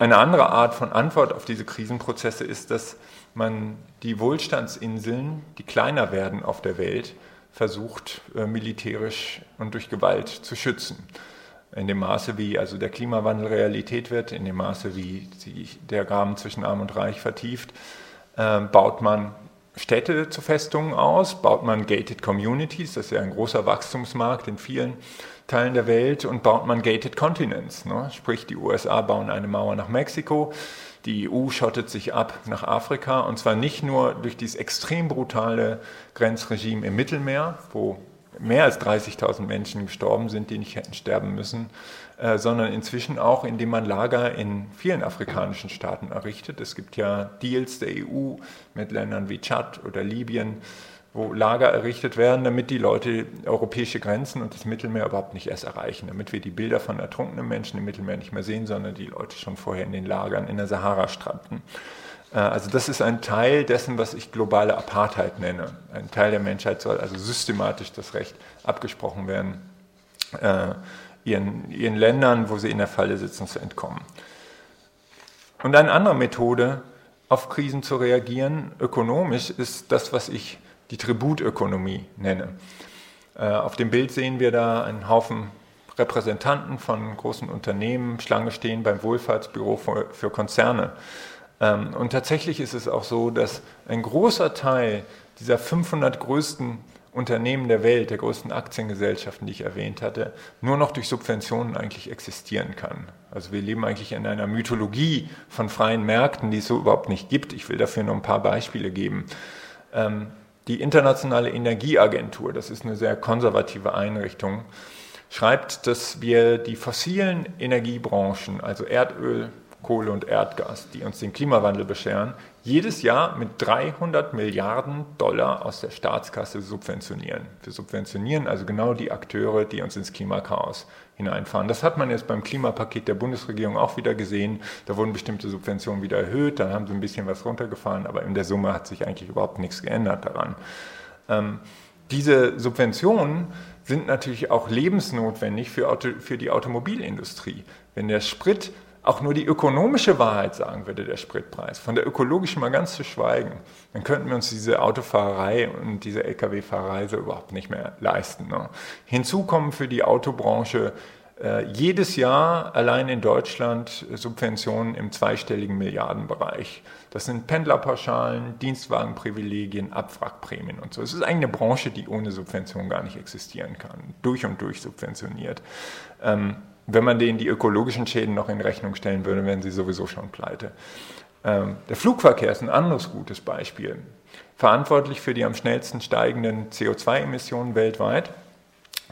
eine andere Art von Antwort auf diese Krisenprozesse ist, dass man die Wohlstandsinseln, die kleiner werden auf der Welt, versucht äh, militärisch und durch Gewalt zu schützen. In dem Maße, wie also der Klimawandel Realität wird, in dem Maße, wie sich der Graben zwischen Arm und Reich vertieft, äh, baut man Städte zu Festungen aus, baut man gated communities, das ist ja ein großer Wachstumsmarkt in vielen Teilen der Welt, und baut man gated continents. Ne? Sprich, die USA bauen eine Mauer nach Mexiko, die EU schottet sich ab nach Afrika, und zwar nicht nur durch dieses extrem brutale Grenzregime im Mittelmeer, wo mehr als 30.000 Menschen gestorben sind, die nicht hätten sterben müssen, äh, sondern inzwischen auch, indem man Lager in vielen afrikanischen Staaten errichtet. Es gibt ja Deals der EU mit Ländern wie Tschad oder Libyen, wo Lager errichtet werden, damit die Leute europäische Grenzen und das Mittelmeer überhaupt nicht erst erreichen, damit wir die Bilder von ertrunkenen Menschen im Mittelmeer nicht mehr sehen, sondern die Leute schon vorher in den Lagern in der Sahara stranden. Äh, also das ist ein Teil dessen, was ich globale Apartheid nenne. Ein Teil der Menschheit soll also systematisch das Recht abgesprochen werden, äh, ihren, ihren Ländern, wo sie in der Falle sitzen, zu entkommen. Und eine andere Methode, auf Krisen zu reagieren, ökonomisch, ist das, was ich die Tributökonomie nenne. Äh, auf dem Bild sehen wir da einen Haufen Repräsentanten von großen Unternehmen Schlange stehen beim Wohlfahrtsbüro für Konzerne. Ähm, und tatsächlich ist es auch so, dass ein großer Teil dieser 500 größten Unternehmen der Welt, der größten Aktiengesellschaften, die ich erwähnt hatte, nur noch durch Subventionen eigentlich existieren kann. Also wir leben eigentlich in einer Mythologie von freien Märkten, die es so überhaupt nicht gibt. Ich will dafür nur ein paar Beispiele geben. Ähm, die Internationale Energieagentur, das ist eine sehr konservative Einrichtung, schreibt, dass wir die fossilen Energiebranchen, also Erdöl, Kohle und Erdgas, die uns den Klimawandel bescheren, jedes Jahr mit 300 Milliarden Dollar aus der Staatskasse subventionieren. Wir subventionieren also genau die Akteure, die uns ins Klimakaos hineinfahren. Das hat man jetzt beim Klimapaket der Bundesregierung auch wieder gesehen. Da wurden bestimmte Subventionen wieder erhöht, dann haben sie ein bisschen was runtergefahren, aber in der Summe hat sich eigentlich überhaupt nichts geändert daran. Ähm, diese Subventionen sind natürlich auch lebensnotwendig für, Auto, für die Automobilindustrie. Wenn der Sprit auch nur die ökonomische Wahrheit sagen würde, der Spritpreis, von der ökologischen mal ganz zu schweigen, dann könnten wir uns diese Autofahrerei und diese Lkw-Fahrerei so überhaupt nicht mehr leisten. Ne? Hinzu kommen für die Autobranche äh, jedes Jahr allein in Deutschland Subventionen im zweistelligen Milliardenbereich. Das sind Pendlerpauschalen, Dienstwagenprivilegien, Abwrackprämien und so. Es ist eigentlich eine Branche, die ohne Subvention gar nicht existieren kann, durch und durch subventioniert. Ähm, wenn man denen die ökologischen Schäden noch in Rechnung stellen würde, wären sie sowieso schon pleite. Ähm, der Flugverkehr ist ein anderes gutes Beispiel. Verantwortlich für die am schnellsten steigenden CO2-Emissionen weltweit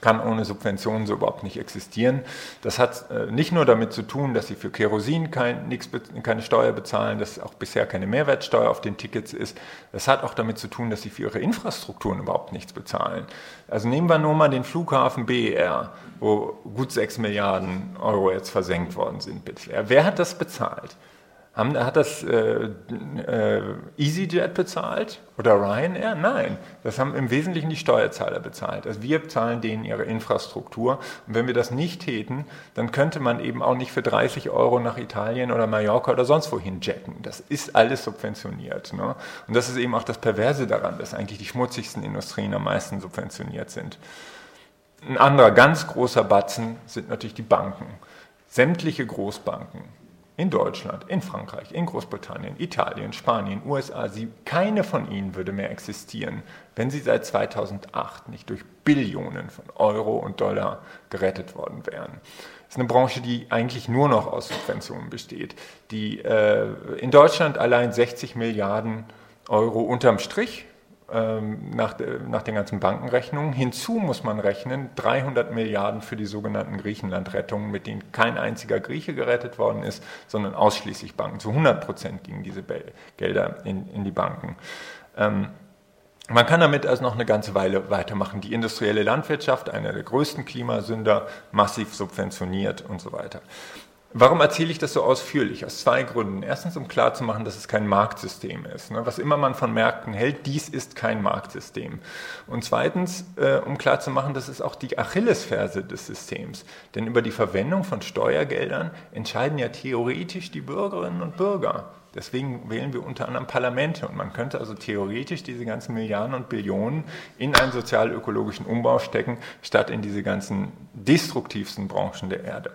kann ohne Subventionen so überhaupt nicht existieren. Das hat äh, nicht nur damit zu tun, dass sie für Kerosin kein, nix, keine Steuer bezahlen, dass auch bisher keine Mehrwertsteuer auf den Tickets ist. Das hat auch damit zu tun, dass sie für ihre Infrastrukturen überhaupt nichts bezahlen. Also nehmen wir nur mal den Flughafen BER, wo gut 6 Milliarden Euro jetzt versenkt worden sind bisher. Wer hat das bezahlt? Haben, hat das äh, äh, EasyJet bezahlt oder Ryanair? Nein, das haben im Wesentlichen die Steuerzahler bezahlt. Also wir zahlen denen ihre Infrastruktur. Und wenn wir das nicht täten, dann könnte man eben auch nicht für 30 Euro nach Italien oder Mallorca oder sonst wohin jetten. Das ist alles subventioniert. Ne? Und das ist eben auch das Perverse daran, dass eigentlich die schmutzigsten Industrien am meisten subventioniert sind. Ein anderer ganz großer Batzen sind natürlich die Banken. Sämtliche Großbanken in Deutschland, in Frankreich, in Großbritannien, Italien, Spanien, USA, sie, keine von ihnen würde mehr existieren, wenn sie seit 2008 nicht durch Billionen von Euro und Dollar gerettet worden wären. Das ist eine Branche, die eigentlich nur noch aus Subventionen besteht, die äh, in Deutschland allein 60 Milliarden Euro unterm Strich nach, nach den ganzen Bankenrechnungen. Hinzu muss man rechnen 300 Milliarden für die sogenannten Griechenland-Rettungen, mit denen kein einziger Grieche gerettet worden ist, sondern ausschließlich Banken. Zu 100 Prozent gingen diese Gelder in, in die Banken. Ähm, man kann damit also noch eine ganze Weile weitermachen. Die industrielle Landwirtschaft, einer der größten Klimasünder, massiv subventioniert und so weiter. Warum erzähle ich das so ausführlich? Aus zwei Gründen. Erstens, um klarzumachen, dass es kein Marktsystem ist. Ne? Was immer man von Märkten hält, dies ist kein Marktsystem. Und zweitens, äh, um klarzumachen, dass es auch die Achillesferse des Systems. Denn über die Verwendung von Steuergeldern entscheiden ja theoretisch die Bürgerinnen und Bürger. Deswegen wählen wir unter anderem Parlamente und man könnte also theoretisch diese ganzen Milliarden und Billionen in einen sozial-ökologischen Umbau stecken, statt in diese ganzen destruktivsten Branchen der Erde.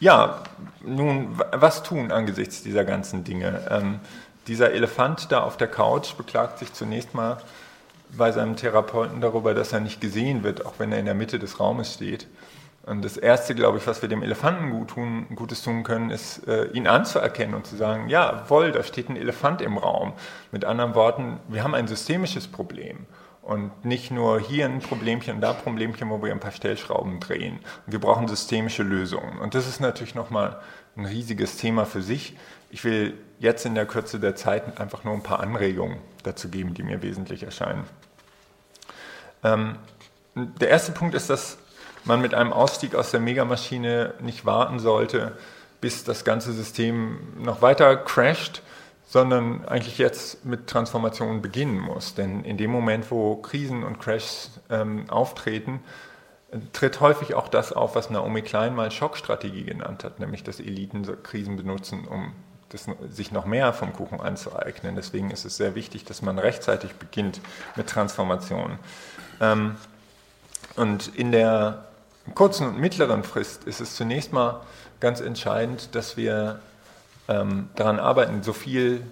Ja, nun, was tun angesichts dieser ganzen Dinge? Ähm, dieser Elefant da auf der Couch beklagt sich zunächst mal bei seinem Therapeuten darüber, dass er nicht gesehen wird, auch wenn er in der Mitte des Raumes steht. Und das Erste, glaube ich, was wir dem Elefanten gut tun, Gutes tun können, ist, äh, ihn anzuerkennen und zu sagen, ja, wohl, da steht ein Elefant im Raum. Mit anderen Worten, wir haben ein systemisches Problem. Und nicht nur hier ein Problemchen da ein Problemchen, wo wir ein paar Stellschrauben drehen. Wir brauchen systemische Lösungen. Und das ist natürlich nochmal ein riesiges Thema für sich. Ich will jetzt in der Kürze der Zeit einfach nur ein paar Anregungen dazu geben, die mir wesentlich erscheinen. Ähm, der erste Punkt ist, dass man mit einem Ausstieg aus der Megamaschine nicht warten sollte, bis das ganze System noch weiter crasht, sondern eigentlich jetzt mit Transformationen beginnen muss. Denn in dem Moment, wo Krisen und Crashs ähm, auftreten, tritt häufig auch das auf, was Naomi Klein mal Schockstrategie genannt hat, nämlich dass Eliten Krisen benutzen, um das, sich noch mehr vom Kuchen anzueignen. Deswegen ist es sehr wichtig, dass man rechtzeitig beginnt mit Transformationen. Ähm, und in der kurzen und mittleren Frist ist es zunächst mal ganz entscheidend, dass wir ähm, daran arbeiten, so viel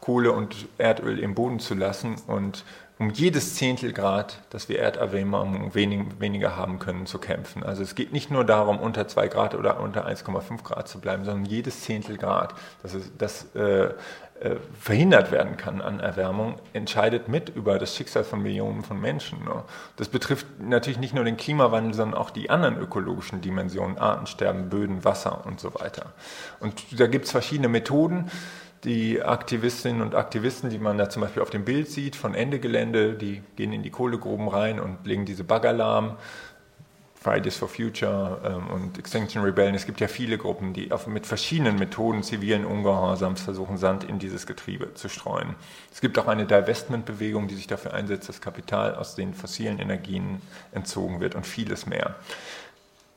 Kohle und Erdöl im Boden zu lassen und um jedes Zehntel Grad, dass wir Erderwärmung wenig, weniger haben können, zu kämpfen. Also es geht nicht nur darum, unter 2 Grad oder unter 1,5 Grad zu bleiben, sondern jedes Zehntel Grad, dass, es, dass äh, äh, verhindert werden kann an Erwärmung, entscheidet mit über das Schicksal von Millionen von Menschen. Ne? Das betrifft natürlich nicht nur den Klimawandel, sondern auch die anderen ökologischen Dimensionen, Artensterben, Böden, Wasser und so weiter. Und da gibt es verschiedene Methoden. Die Aktivistinnen und Aktivisten, die man da zum Beispiel auf dem Bild sieht, von Ende Gelände, die gehen in die Kohlegruben rein und legen diese Bagger lahm. Fridays for Future ähm, und Extinction Rebellion. Es gibt ja viele Gruppen, die auf, mit verschiedenen Methoden zivilen Ungehorsams versuchen, Sand in dieses Getriebe zu streuen. Es gibt auch eine Divestment-Bewegung, die sich dafür einsetzt, dass Kapital aus den fossilen Energien entzogen wird und vieles mehr.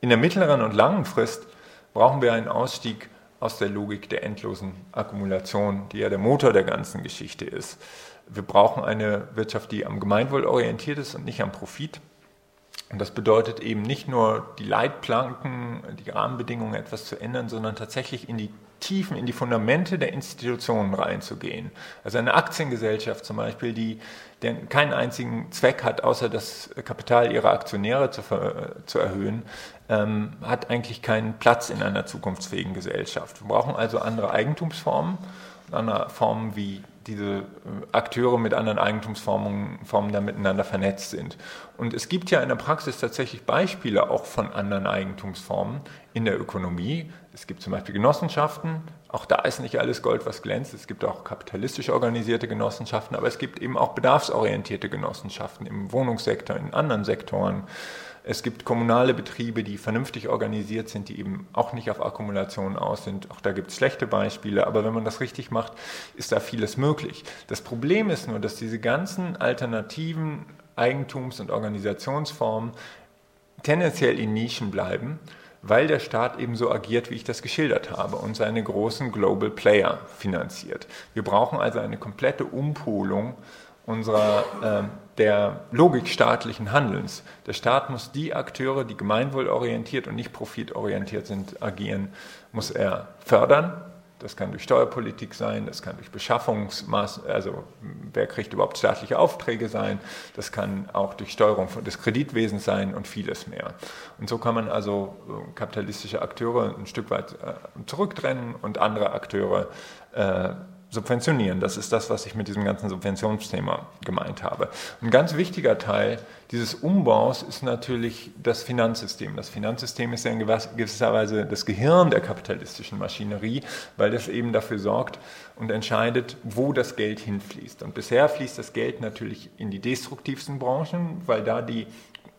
In der mittleren und langen Frist brauchen wir einen Ausstieg aus der Logik der endlosen Akkumulation, die ja der Motor der ganzen Geschichte ist. Wir brauchen eine Wirtschaft, die am Gemeinwohl orientiert ist und nicht am Profit. Und das bedeutet eben nicht nur die Leitplanken, die Rahmenbedingungen etwas zu ändern, sondern tatsächlich in die Tiefen, in die Fundamente der Institutionen reinzugehen. Also eine Aktiengesellschaft zum Beispiel, die keinen einzigen Zweck hat, außer das Kapital ihrer Aktionäre zu, zu erhöhen, ähm, hat eigentlich keinen Platz in einer zukunftsfähigen Gesellschaft. Wir brauchen also andere Eigentumsformen, andere Formen wie diese äh, Akteure mit anderen Eigentumsformen Formen da miteinander vernetzt sind. Und es gibt ja in der Praxis tatsächlich Beispiele auch von anderen Eigentumsformen in der Ökonomie. Es gibt zum Beispiel Genossenschaften. Auch da ist nicht alles Gold, was glänzt. Es gibt auch kapitalistisch organisierte Genossenschaften, aber es gibt eben auch bedarfsorientierte Genossenschaften im Wohnungssektor, in anderen Sektoren. Es gibt kommunale Betriebe, die vernünftig organisiert sind, die eben auch nicht auf Akkumulation aus sind. Auch da gibt es schlechte Beispiele, aber wenn man das richtig macht, ist da vieles möglich. Das Problem ist nur, dass diese ganzen alternativen Eigentums- und Organisationsformen tendenziell in Nischen bleiben, weil der Staat eben so agiert, wie ich das geschildert habe, und seine großen Global Player finanziert. Wir brauchen also eine komplette Umpolung unserer, äh, der Logik staatlichen Handelns. Der Staat muss die Akteure, die gemeinwohlorientiert und nicht profitorientiert sind, agieren, muss er fördern. Das kann durch Steuerpolitik sein, das kann durch Beschaffungsmaß, also wer kriegt überhaupt staatliche Aufträge sein, das kann auch durch Steuerung des Kreditwesens sein und vieles mehr. Und so kann man also äh, kapitalistische Akteure ein Stück weit äh, zurücktrennen und andere Akteure äh, subventionieren. Das ist das, was ich mit diesem ganzen Subventionsthema gemeint habe. Ein ganz wichtiger Teil dieses Umbaus ist natürlich das Finanzsystem. Das Finanzsystem ist ja in gewisser Weise das Gehirn der kapitalistischen Maschinerie, weil das eben dafür sorgt und entscheidet, wo das Geld hinfließt. Und bisher fließt das Geld natürlich in die destruktivsten Branchen, weil da die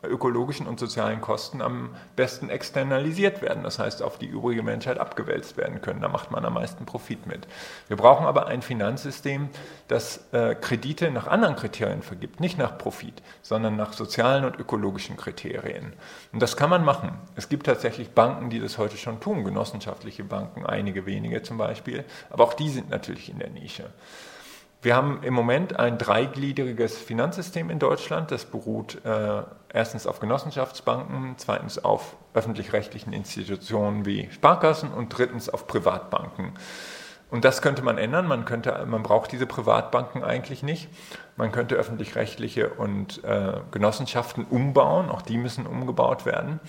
ökologischen und sozialen Kosten am besten externalisiert werden, das heißt auf die übrige Menschheit abgewälzt werden können. Da macht man am meisten Profit mit. Wir brauchen aber ein Finanzsystem, das äh, Kredite nach anderen Kriterien vergibt, nicht nach Profit, sondern nach sozialen und ökologischen Kriterien. Und das kann man machen. Es gibt tatsächlich Banken, die das heute schon tun, genossenschaftliche Banken, einige wenige zum Beispiel, aber auch die sind natürlich in der Nische. Wir haben im Moment ein dreigliedriges Finanzsystem in Deutschland. Das beruht äh, erstens auf Genossenschaftsbanken, zweitens auf öffentlich-rechtlichen Institutionen wie Sparkassen und drittens auf Privatbanken. Und das könnte man ändern. Man, könnte, man braucht diese Privatbanken eigentlich nicht. Man könnte öffentlich-rechtliche und äh, Genossenschaften umbauen. Auch die müssen umgebaut werden.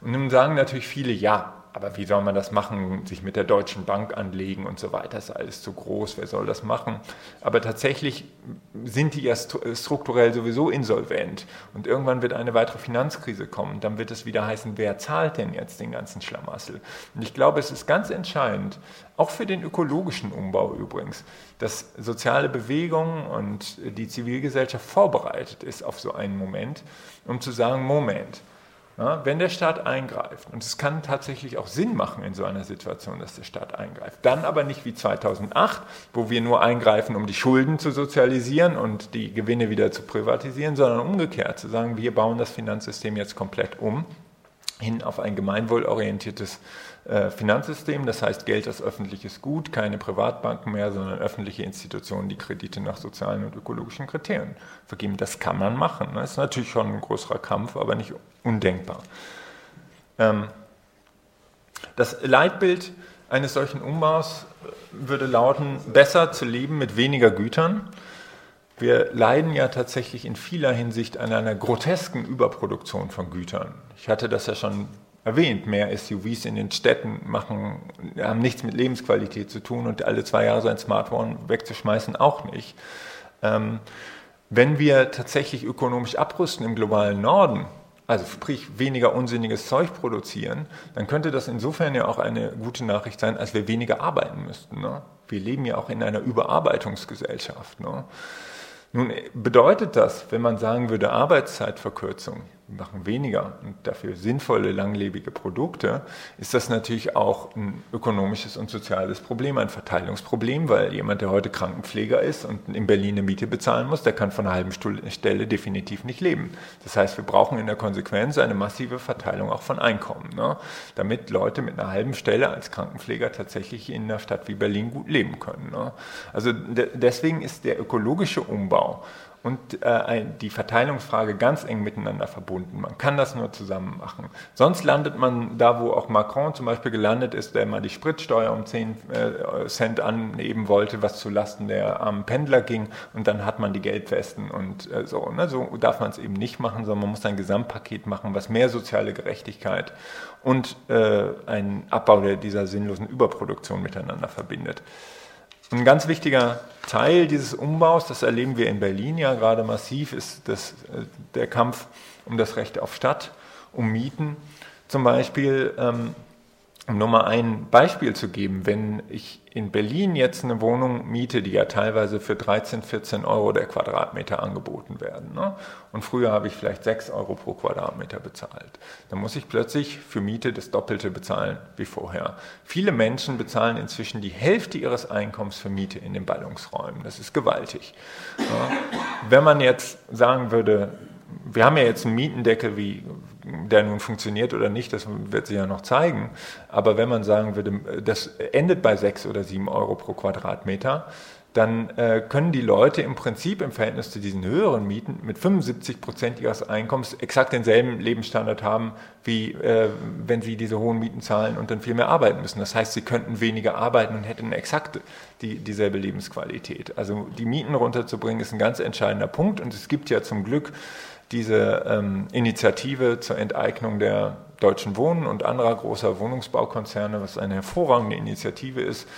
Und nun sagen natürlich viele, ja, aber wie soll man das machen, sich mit der Deutschen Bank anlegen und so weiter, ist alles zu groß, wer soll das machen? Aber tatsächlich sind die ja strukturell sowieso insolvent und irgendwann wird eine weitere Finanzkrise kommen, dann wird es wieder heißen, wer zahlt denn jetzt den ganzen Schlamassel? Und ich glaube, es ist ganz entscheidend, auch für den ökologischen Umbau übrigens, dass soziale Bewegungen und die Zivilgesellschaft vorbereitet ist auf so einen Moment, um zu sagen, Moment, ja, wenn der Staat eingreift, und es kann tatsächlich auch Sinn machen in so einer Situation, dass der Staat eingreift, dann aber nicht wie 2008, wo wir nur eingreifen, um die Schulden zu sozialisieren und die Gewinne wieder zu privatisieren, sondern umgekehrt zu sagen, wir bauen das Finanzsystem jetzt komplett um hin auf ein gemeinwohlorientiertes Finanzsystem, das heißt Geld als öffentliches Gut, keine Privatbanken mehr, sondern öffentliche Institutionen, die Kredite nach sozialen und ökologischen Kriterien vergeben. Das kann man machen. Das ist natürlich schon ein größerer Kampf, aber nicht undenkbar. Ähm, das Leitbild eines solchen Umbaus würde lauten, besser zu leben mit weniger Gütern. Wir leiden ja tatsächlich in vieler Hinsicht an einer grotesken Überproduktion von Gütern. Ich hatte das ja schon erwähnt, mehr SUVs in den Städten machen, haben nichts mit Lebensqualität zu tun und alle zwei Jahre so ein Smartphone wegzuschmeißen auch nicht. Ähm, wenn wir tatsächlich ökonomisch abrüsten im globalen Norden, also sprich weniger unsinniges Zeug produzieren, dann könnte das insofern ja auch eine gute Nachricht sein, als wir weniger arbeiten müssten. Ne? Wir leben ja auch in einer Überarbeitungsgesellschaft. Ne? Nun bedeutet das, wenn man sagen würde Arbeitszeitverkürzung, machen weniger und dafür sinnvolle, langlebige Produkte, ist das natürlich auch ein ökonomisches und soziales Problem, ein Verteilungsproblem, weil jemand, der heute Krankenpfleger ist und in Berlin eine Miete bezahlen muss, der kann von einer halben Stelle definitiv nicht leben. Das heißt, wir brauchen in der Konsequenz eine massive Verteilung auch von Einkommen, ne? damit Leute mit einer halben Stelle als Krankenpfleger tatsächlich in einer Stadt wie Berlin gut leben können. Ne? Also de deswegen ist der ökologische Umbau und äh, die Verteilungsfrage ganz eng miteinander verbunden. Man kann das nur zusammen machen. Sonst landet man da, wo auch Macron zum Beispiel gelandet ist, der mal die Spritsteuer um 10 äh, Cent anheben wollte, was zulasten der armen Pendler ging. Und dann hat man die Geldwesten und äh, so. Ne? So darf man es eben nicht machen, sondern man muss ein Gesamtpaket machen, was mehr soziale Gerechtigkeit und äh, einen Abbau der, dieser sinnlosen Überproduktion miteinander verbindet. Ein ganz wichtiger Teil dieses Umbaus, das erleben wir in Berlin ja gerade massiv, ist das, äh, der Kampf um das Recht auf Stadt, um Mieten. Zum Beispiel ähm, um nur mal ein Beispiel zu geben, wenn ich in Berlin jetzt eine Wohnung miete, die ja teilweise für 13, 14 Euro der Quadratmeter angeboten werden, ne? und früher habe ich vielleicht 6 Euro pro Quadratmeter bezahlt, dann muss ich plötzlich für Miete das Doppelte bezahlen wie vorher. Viele Menschen bezahlen inzwischen die Hälfte ihres Einkommens für Miete in den Ballungsräumen. Das ist gewaltig. Ne? Wenn man jetzt sagen würde, wir haben ja jetzt einen Mietendeckel, wie der nun funktioniert oder nicht, das wird sich ja noch zeigen. Aber wenn man sagen würde, das endet bei sechs oder sieben Euro pro Quadratmeter, dann äh, können die Leute im Prinzip im Verhältnis zu diesen höheren Mieten mit 75 Prozent ihres Einkommens exakt denselben Lebensstandard haben, wie äh, wenn sie diese hohen Mieten zahlen und dann viel mehr arbeiten müssen. Das heißt, sie könnten weniger arbeiten und hätten exakt die, dieselbe Lebensqualität. Also die Mieten runterzubringen ist ein ganz entscheidender Punkt und es gibt ja zum Glück diese ähm, Initiative zur Enteignung der Deutschen Wohnen und anderer großer Wohnungsbaukonzerne, was eine hervorragende Initiative ist.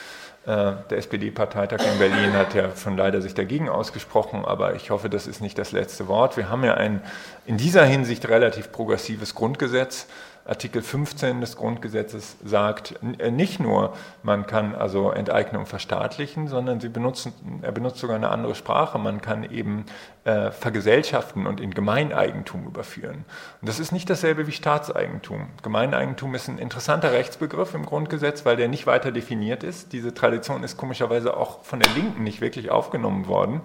Äh, der SPD-Parteitag in Berlin hat ja schon leider sich dagegen ausgesprochen, aber ich hoffe, das ist nicht das letzte Wort. Wir haben ja ein in dieser Hinsicht relativ progressives Grundgesetz, Artikel 15 des Grundgesetzes sagt äh, nicht nur, man kann also Enteignung verstaatlichen, sondern sie benutzen, er benutzt sogar eine andere Sprache. Man kann eben äh, vergesellschaften und in Gemeineigentum überführen. Und das ist nicht dasselbe wie Staatseigentum. Gemeineigentum ist ein interessanter Rechtsbegriff im Grundgesetz, weil der nicht weiter definiert ist. Diese Tradition ist komischerweise auch von der Linken nicht wirklich aufgenommen worden.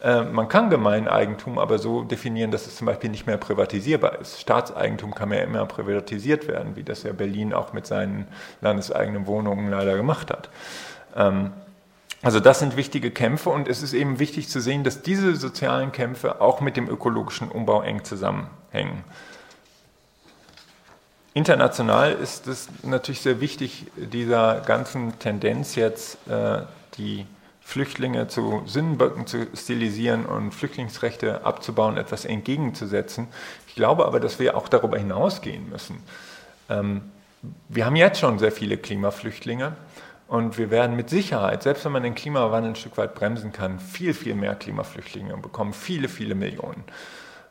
Äh, man kann Gemeineigentum aber so definieren, dass es zum Beispiel nicht mehr privatisierbar ist. Staatseigentum kann ja immer privatisiert werden, wie das ja Berlin auch mit seinen landeseigenen Wohnungen leider gemacht hat. Ähm, also das sind wichtige Kämpfe und es ist eben wichtig zu sehen, dass diese sozialen Kämpfe auch mit dem ökologischen Umbau eng zusammenhängen. International ist es natürlich sehr wichtig, dieser ganzen Tendenz jetzt, äh, die Flüchtlinge zu Sündenböcken zu stilisieren und Flüchtlingsrechte abzubauen, etwas entgegenzusetzen. Ich glaube aber, dass wir auch darüber hinausgehen müssen. Ähm, wir haben jetzt schon sehr viele Klimaflüchtlinge und wir werden mit Sicherheit, selbst wenn man den Klimawandel ein Stück weit bremsen kann, viel, viel mehr Klimaflüchtlinge bekommen, viele, viele Millionen.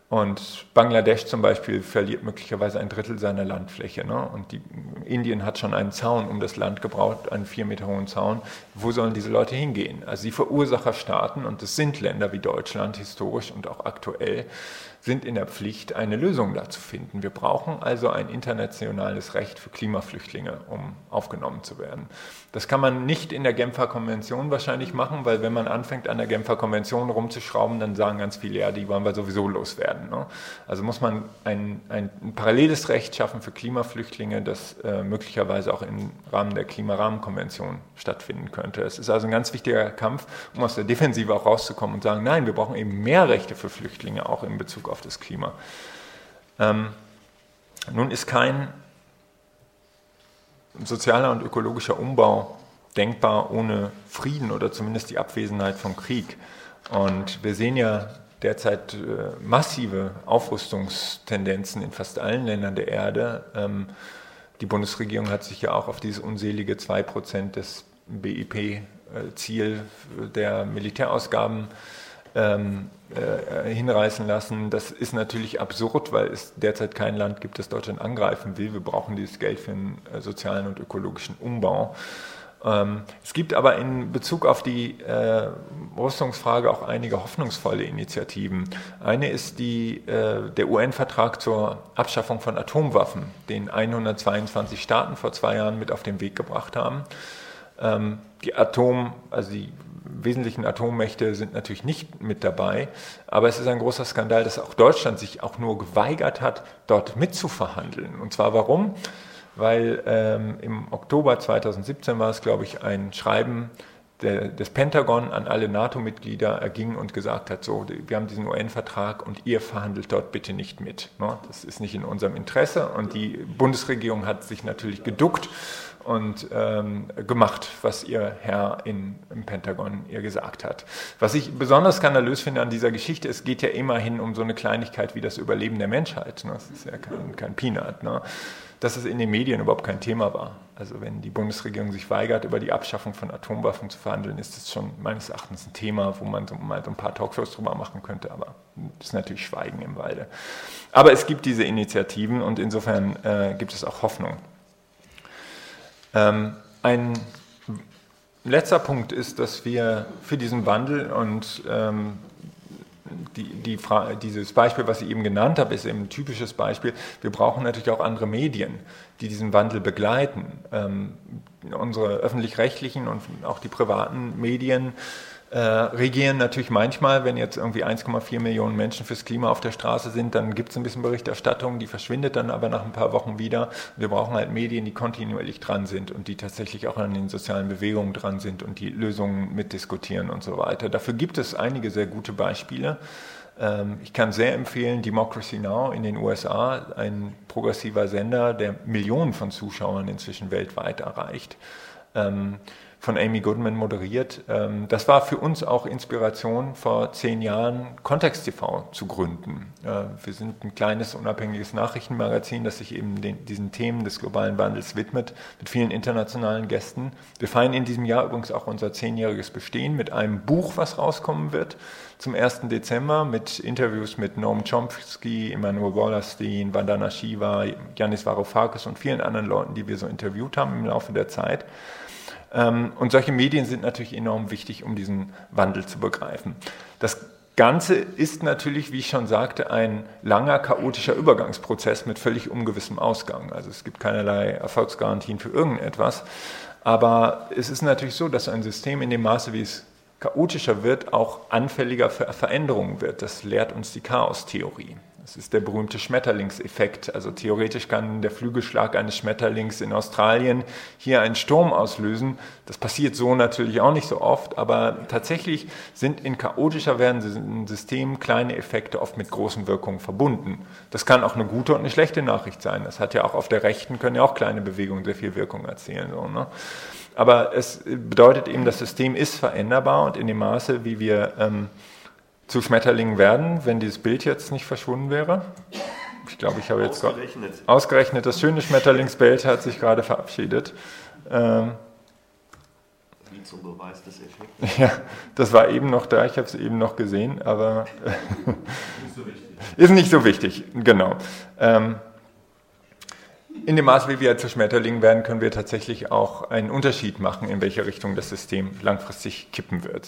Und Bangladesch zum Beispiel verliert möglicherweise ein Drittel seiner Landfläche. Ne? Und die, Indien hat schon einen Zaun um das Land gebraucht, einen vier Meter hohen Zaun. Wo sollen diese Leute hingehen? Also die Verursacherstaaten, und es sind Länder wie Deutschland historisch und auch aktuell, sind in der Pflicht, eine Lösung da zu finden. Wir brauchen also ein internationales Recht für Klimaflüchtlinge, um aufgenommen zu werden. Das kann man nicht in der Genfer Konvention wahrscheinlich machen, weil wenn man anfängt, an der Genfer Konvention rumzuschrauben, dann sagen ganz viele, ja, die wollen wir sowieso loswerden. Ne? Also muss man ein, ein, paralleles Recht schaffen für Klimaflüchtlinge, das äh, möglicherweise auch im Rahmen der Klimarahmenkonvention stattfinden könnte. Es ist also ein ganz wichtiger Kampf, um aus der Defensive auch rauszukommen und sagen, nein, wir brauchen eben mehr Rechte für Flüchtlinge, auch in Bezug auf das Klima. Ähm, nun ist kein sozialer und ökologischer Umbau denkbar ohne Frieden oder zumindest die Abwesenheit von Krieg. Und wir sehen ja derzeit äh, massive Aufrüstungstendenzen in fast allen Ländern der Erde. Ähm, die Bundesregierung hat sich ja auch auf dieses unselige 2% des BIP-Ziel äh, der Militärausgaben ähm, äh, hinreißen lassen. Das ist natürlich absurd, weil es derzeit kein Land gibt, das Deutschland angreifen will. Wir brauchen dieses Geld für einen äh, sozialen und ökologischen Umbau. Ähm, es gibt aber in Bezug auf die äh, Rüstungsfrage auch einige hoffnungsvolle Initiativen. Eine ist die, äh, der UN-Vertrag zur Abschaffung von Atomwaffen, den 122 Staaten vor zwei Jahren mit auf den Weg gebracht haben. Ähm, die Atom, also die wesentlichen Atommächte sind natürlich nicht mit dabei, aber es ist ein großer Skandal, dass auch Deutschland sich auch nur geweigert hat, dort mitzuverhandeln. Und zwar warum? Weil ähm, im Oktober 2017 war es, glaube ich, ein Schreiben der, des Pentagon an alle NATO-Mitglieder erging und gesagt hat, so, wir haben diesen UN-Vertrag und ihr verhandelt dort bitte nicht mit. Ne? Das ist nicht in unserem Interesse und die Bundesregierung hat sich natürlich geduckt und ähm, gemacht, was ihr Herr in, im Pentagon ihr gesagt hat. Was ich besonders skandalös finde an dieser Geschichte, es geht ja immerhin um so eine Kleinigkeit wie das Überleben der Menschheit. Ne? Das ist ja kein, kein Peanut. Ne? Dass es in den Medien überhaupt kein Thema war. Also wenn die Bundesregierung sich weigert, über die Abschaffung von Atomwaffen zu verhandeln, ist das schon meines Erachtens ein Thema, wo man so mal so ein paar Talkshows drüber machen könnte, aber das ist natürlich Schweigen im Walde. Aber es gibt diese Initiativen und insofern äh, gibt es auch Hoffnung. Ähm, ein letzter Punkt ist, dass wir für diesen Wandel und ähm, die, die dieses Beispiel, was ich eben genannt habe, ist eben ein typisches Beispiel. Wir brauchen natürlich auch andere Medien, die diesen Wandel begleiten. Ähm, unsere öffentlich-rechtlichen und auch die privaten Medien äh, regieren natürlich manchmal, wenn jetzt irgendwie 1,4 Millionen Menschen fürs Klima auf der Straße sind, dann gibt es ein bisschen Berichterstattung, die verschwindet dann aber nach ein paar Wochen wieder. Wir brauchen halt Medien, die kontinuierlich dran sind und die tatsächlich auch an den sozialen Bewegungen dran sind und die Lösungen mitdiskutieren und so weiter. Dafür gibt es einige sehr gute Beispiele. Ähm, ich kann sehr empfehlen Democracy Now! in den USA, ein progressiver Sender, der Millionen von Zuschauern inzwischen weltweit erreicht. Ähm, von Amy Goodman moderiert. Ähm, das war für uns auch Inspiration, vor zehn Jahren Kontext TV zu gründen. Äh, wir sind ein kleines, unabhängiges Nachrichtenmagazin, das sich eben den, diesen Themen des globalen Wandels widmet, mit vielen internationalen Gästen. Wir feiern in diesem Jahr übrigens auch unser zehnjähriges Bestehen mit einem Buch, was rauskommen wird zum 1. Dezember mit Interviews mit Noam Chomsky, Emmanuel Wallerstein, Vandana Shiva, Yanis Varoufakis und vielen anderen Leuten, die wir so interviewt haben im Laufe der Zeit. Ähm, und solche Medien sind natürlich enorm wichtig, um diesen Wandel zu begreifen. Das Ganze ist natürlich, wie ich schon sagte, ein langer, chaotischer Übergangsprozess mit völlig ungewissem Ausgang. Also es gibt keinerlei Erfolgsgarantien für irgendetwas. Aber es ist natürlich so, dass ein System in dem Maße, wie es chaotischer wird, auch anfälliger für Veränderungen wird. Das lehrt uns die Chaostheorie. Das ist der berühmte Schmetterlingseffekt. Also theoretisch kann der Flügelschlag eines Schmetterlings in Australien hier einen Sturm auslösen. Das passiert so natürlich auch nicht so oft, aber tatsächlich sind in chaotischer werdenden Systemen kleine Effekte oft mit großen Wirkungen verbunden. Das kann auch eine gute und eine schlechte Nachricht sein. Das hat ja auch auf der Rechten können ja auch kleine Bewegungen sehr viel Wirkung erzielen. So, ne? Aber es bedeutet eben, das System ist veränderbar und in dem Maße, wie wir ähm, zu Schmetterlingen werden, wenn dieses Bild jetzt nicht verschwunden wäre. Ich glaube, ich habe jetzt ausgerechnet. ausgerechnet, das schöne Schmetterlingsbild hat sich gerade verabschiedet. Ähm, Wie zum Beweis des Effekts. Ja, das war eben noch da, ich habe es eben noch gesehen, aber nicht so ist nicht so wichtig, genau. Ähm, in dem Maße, wie wir zu Schmetterlingen werden, können wir tatsächlich auch einen Unterschied machen, in welche Richtung das System langfristig kippen wird.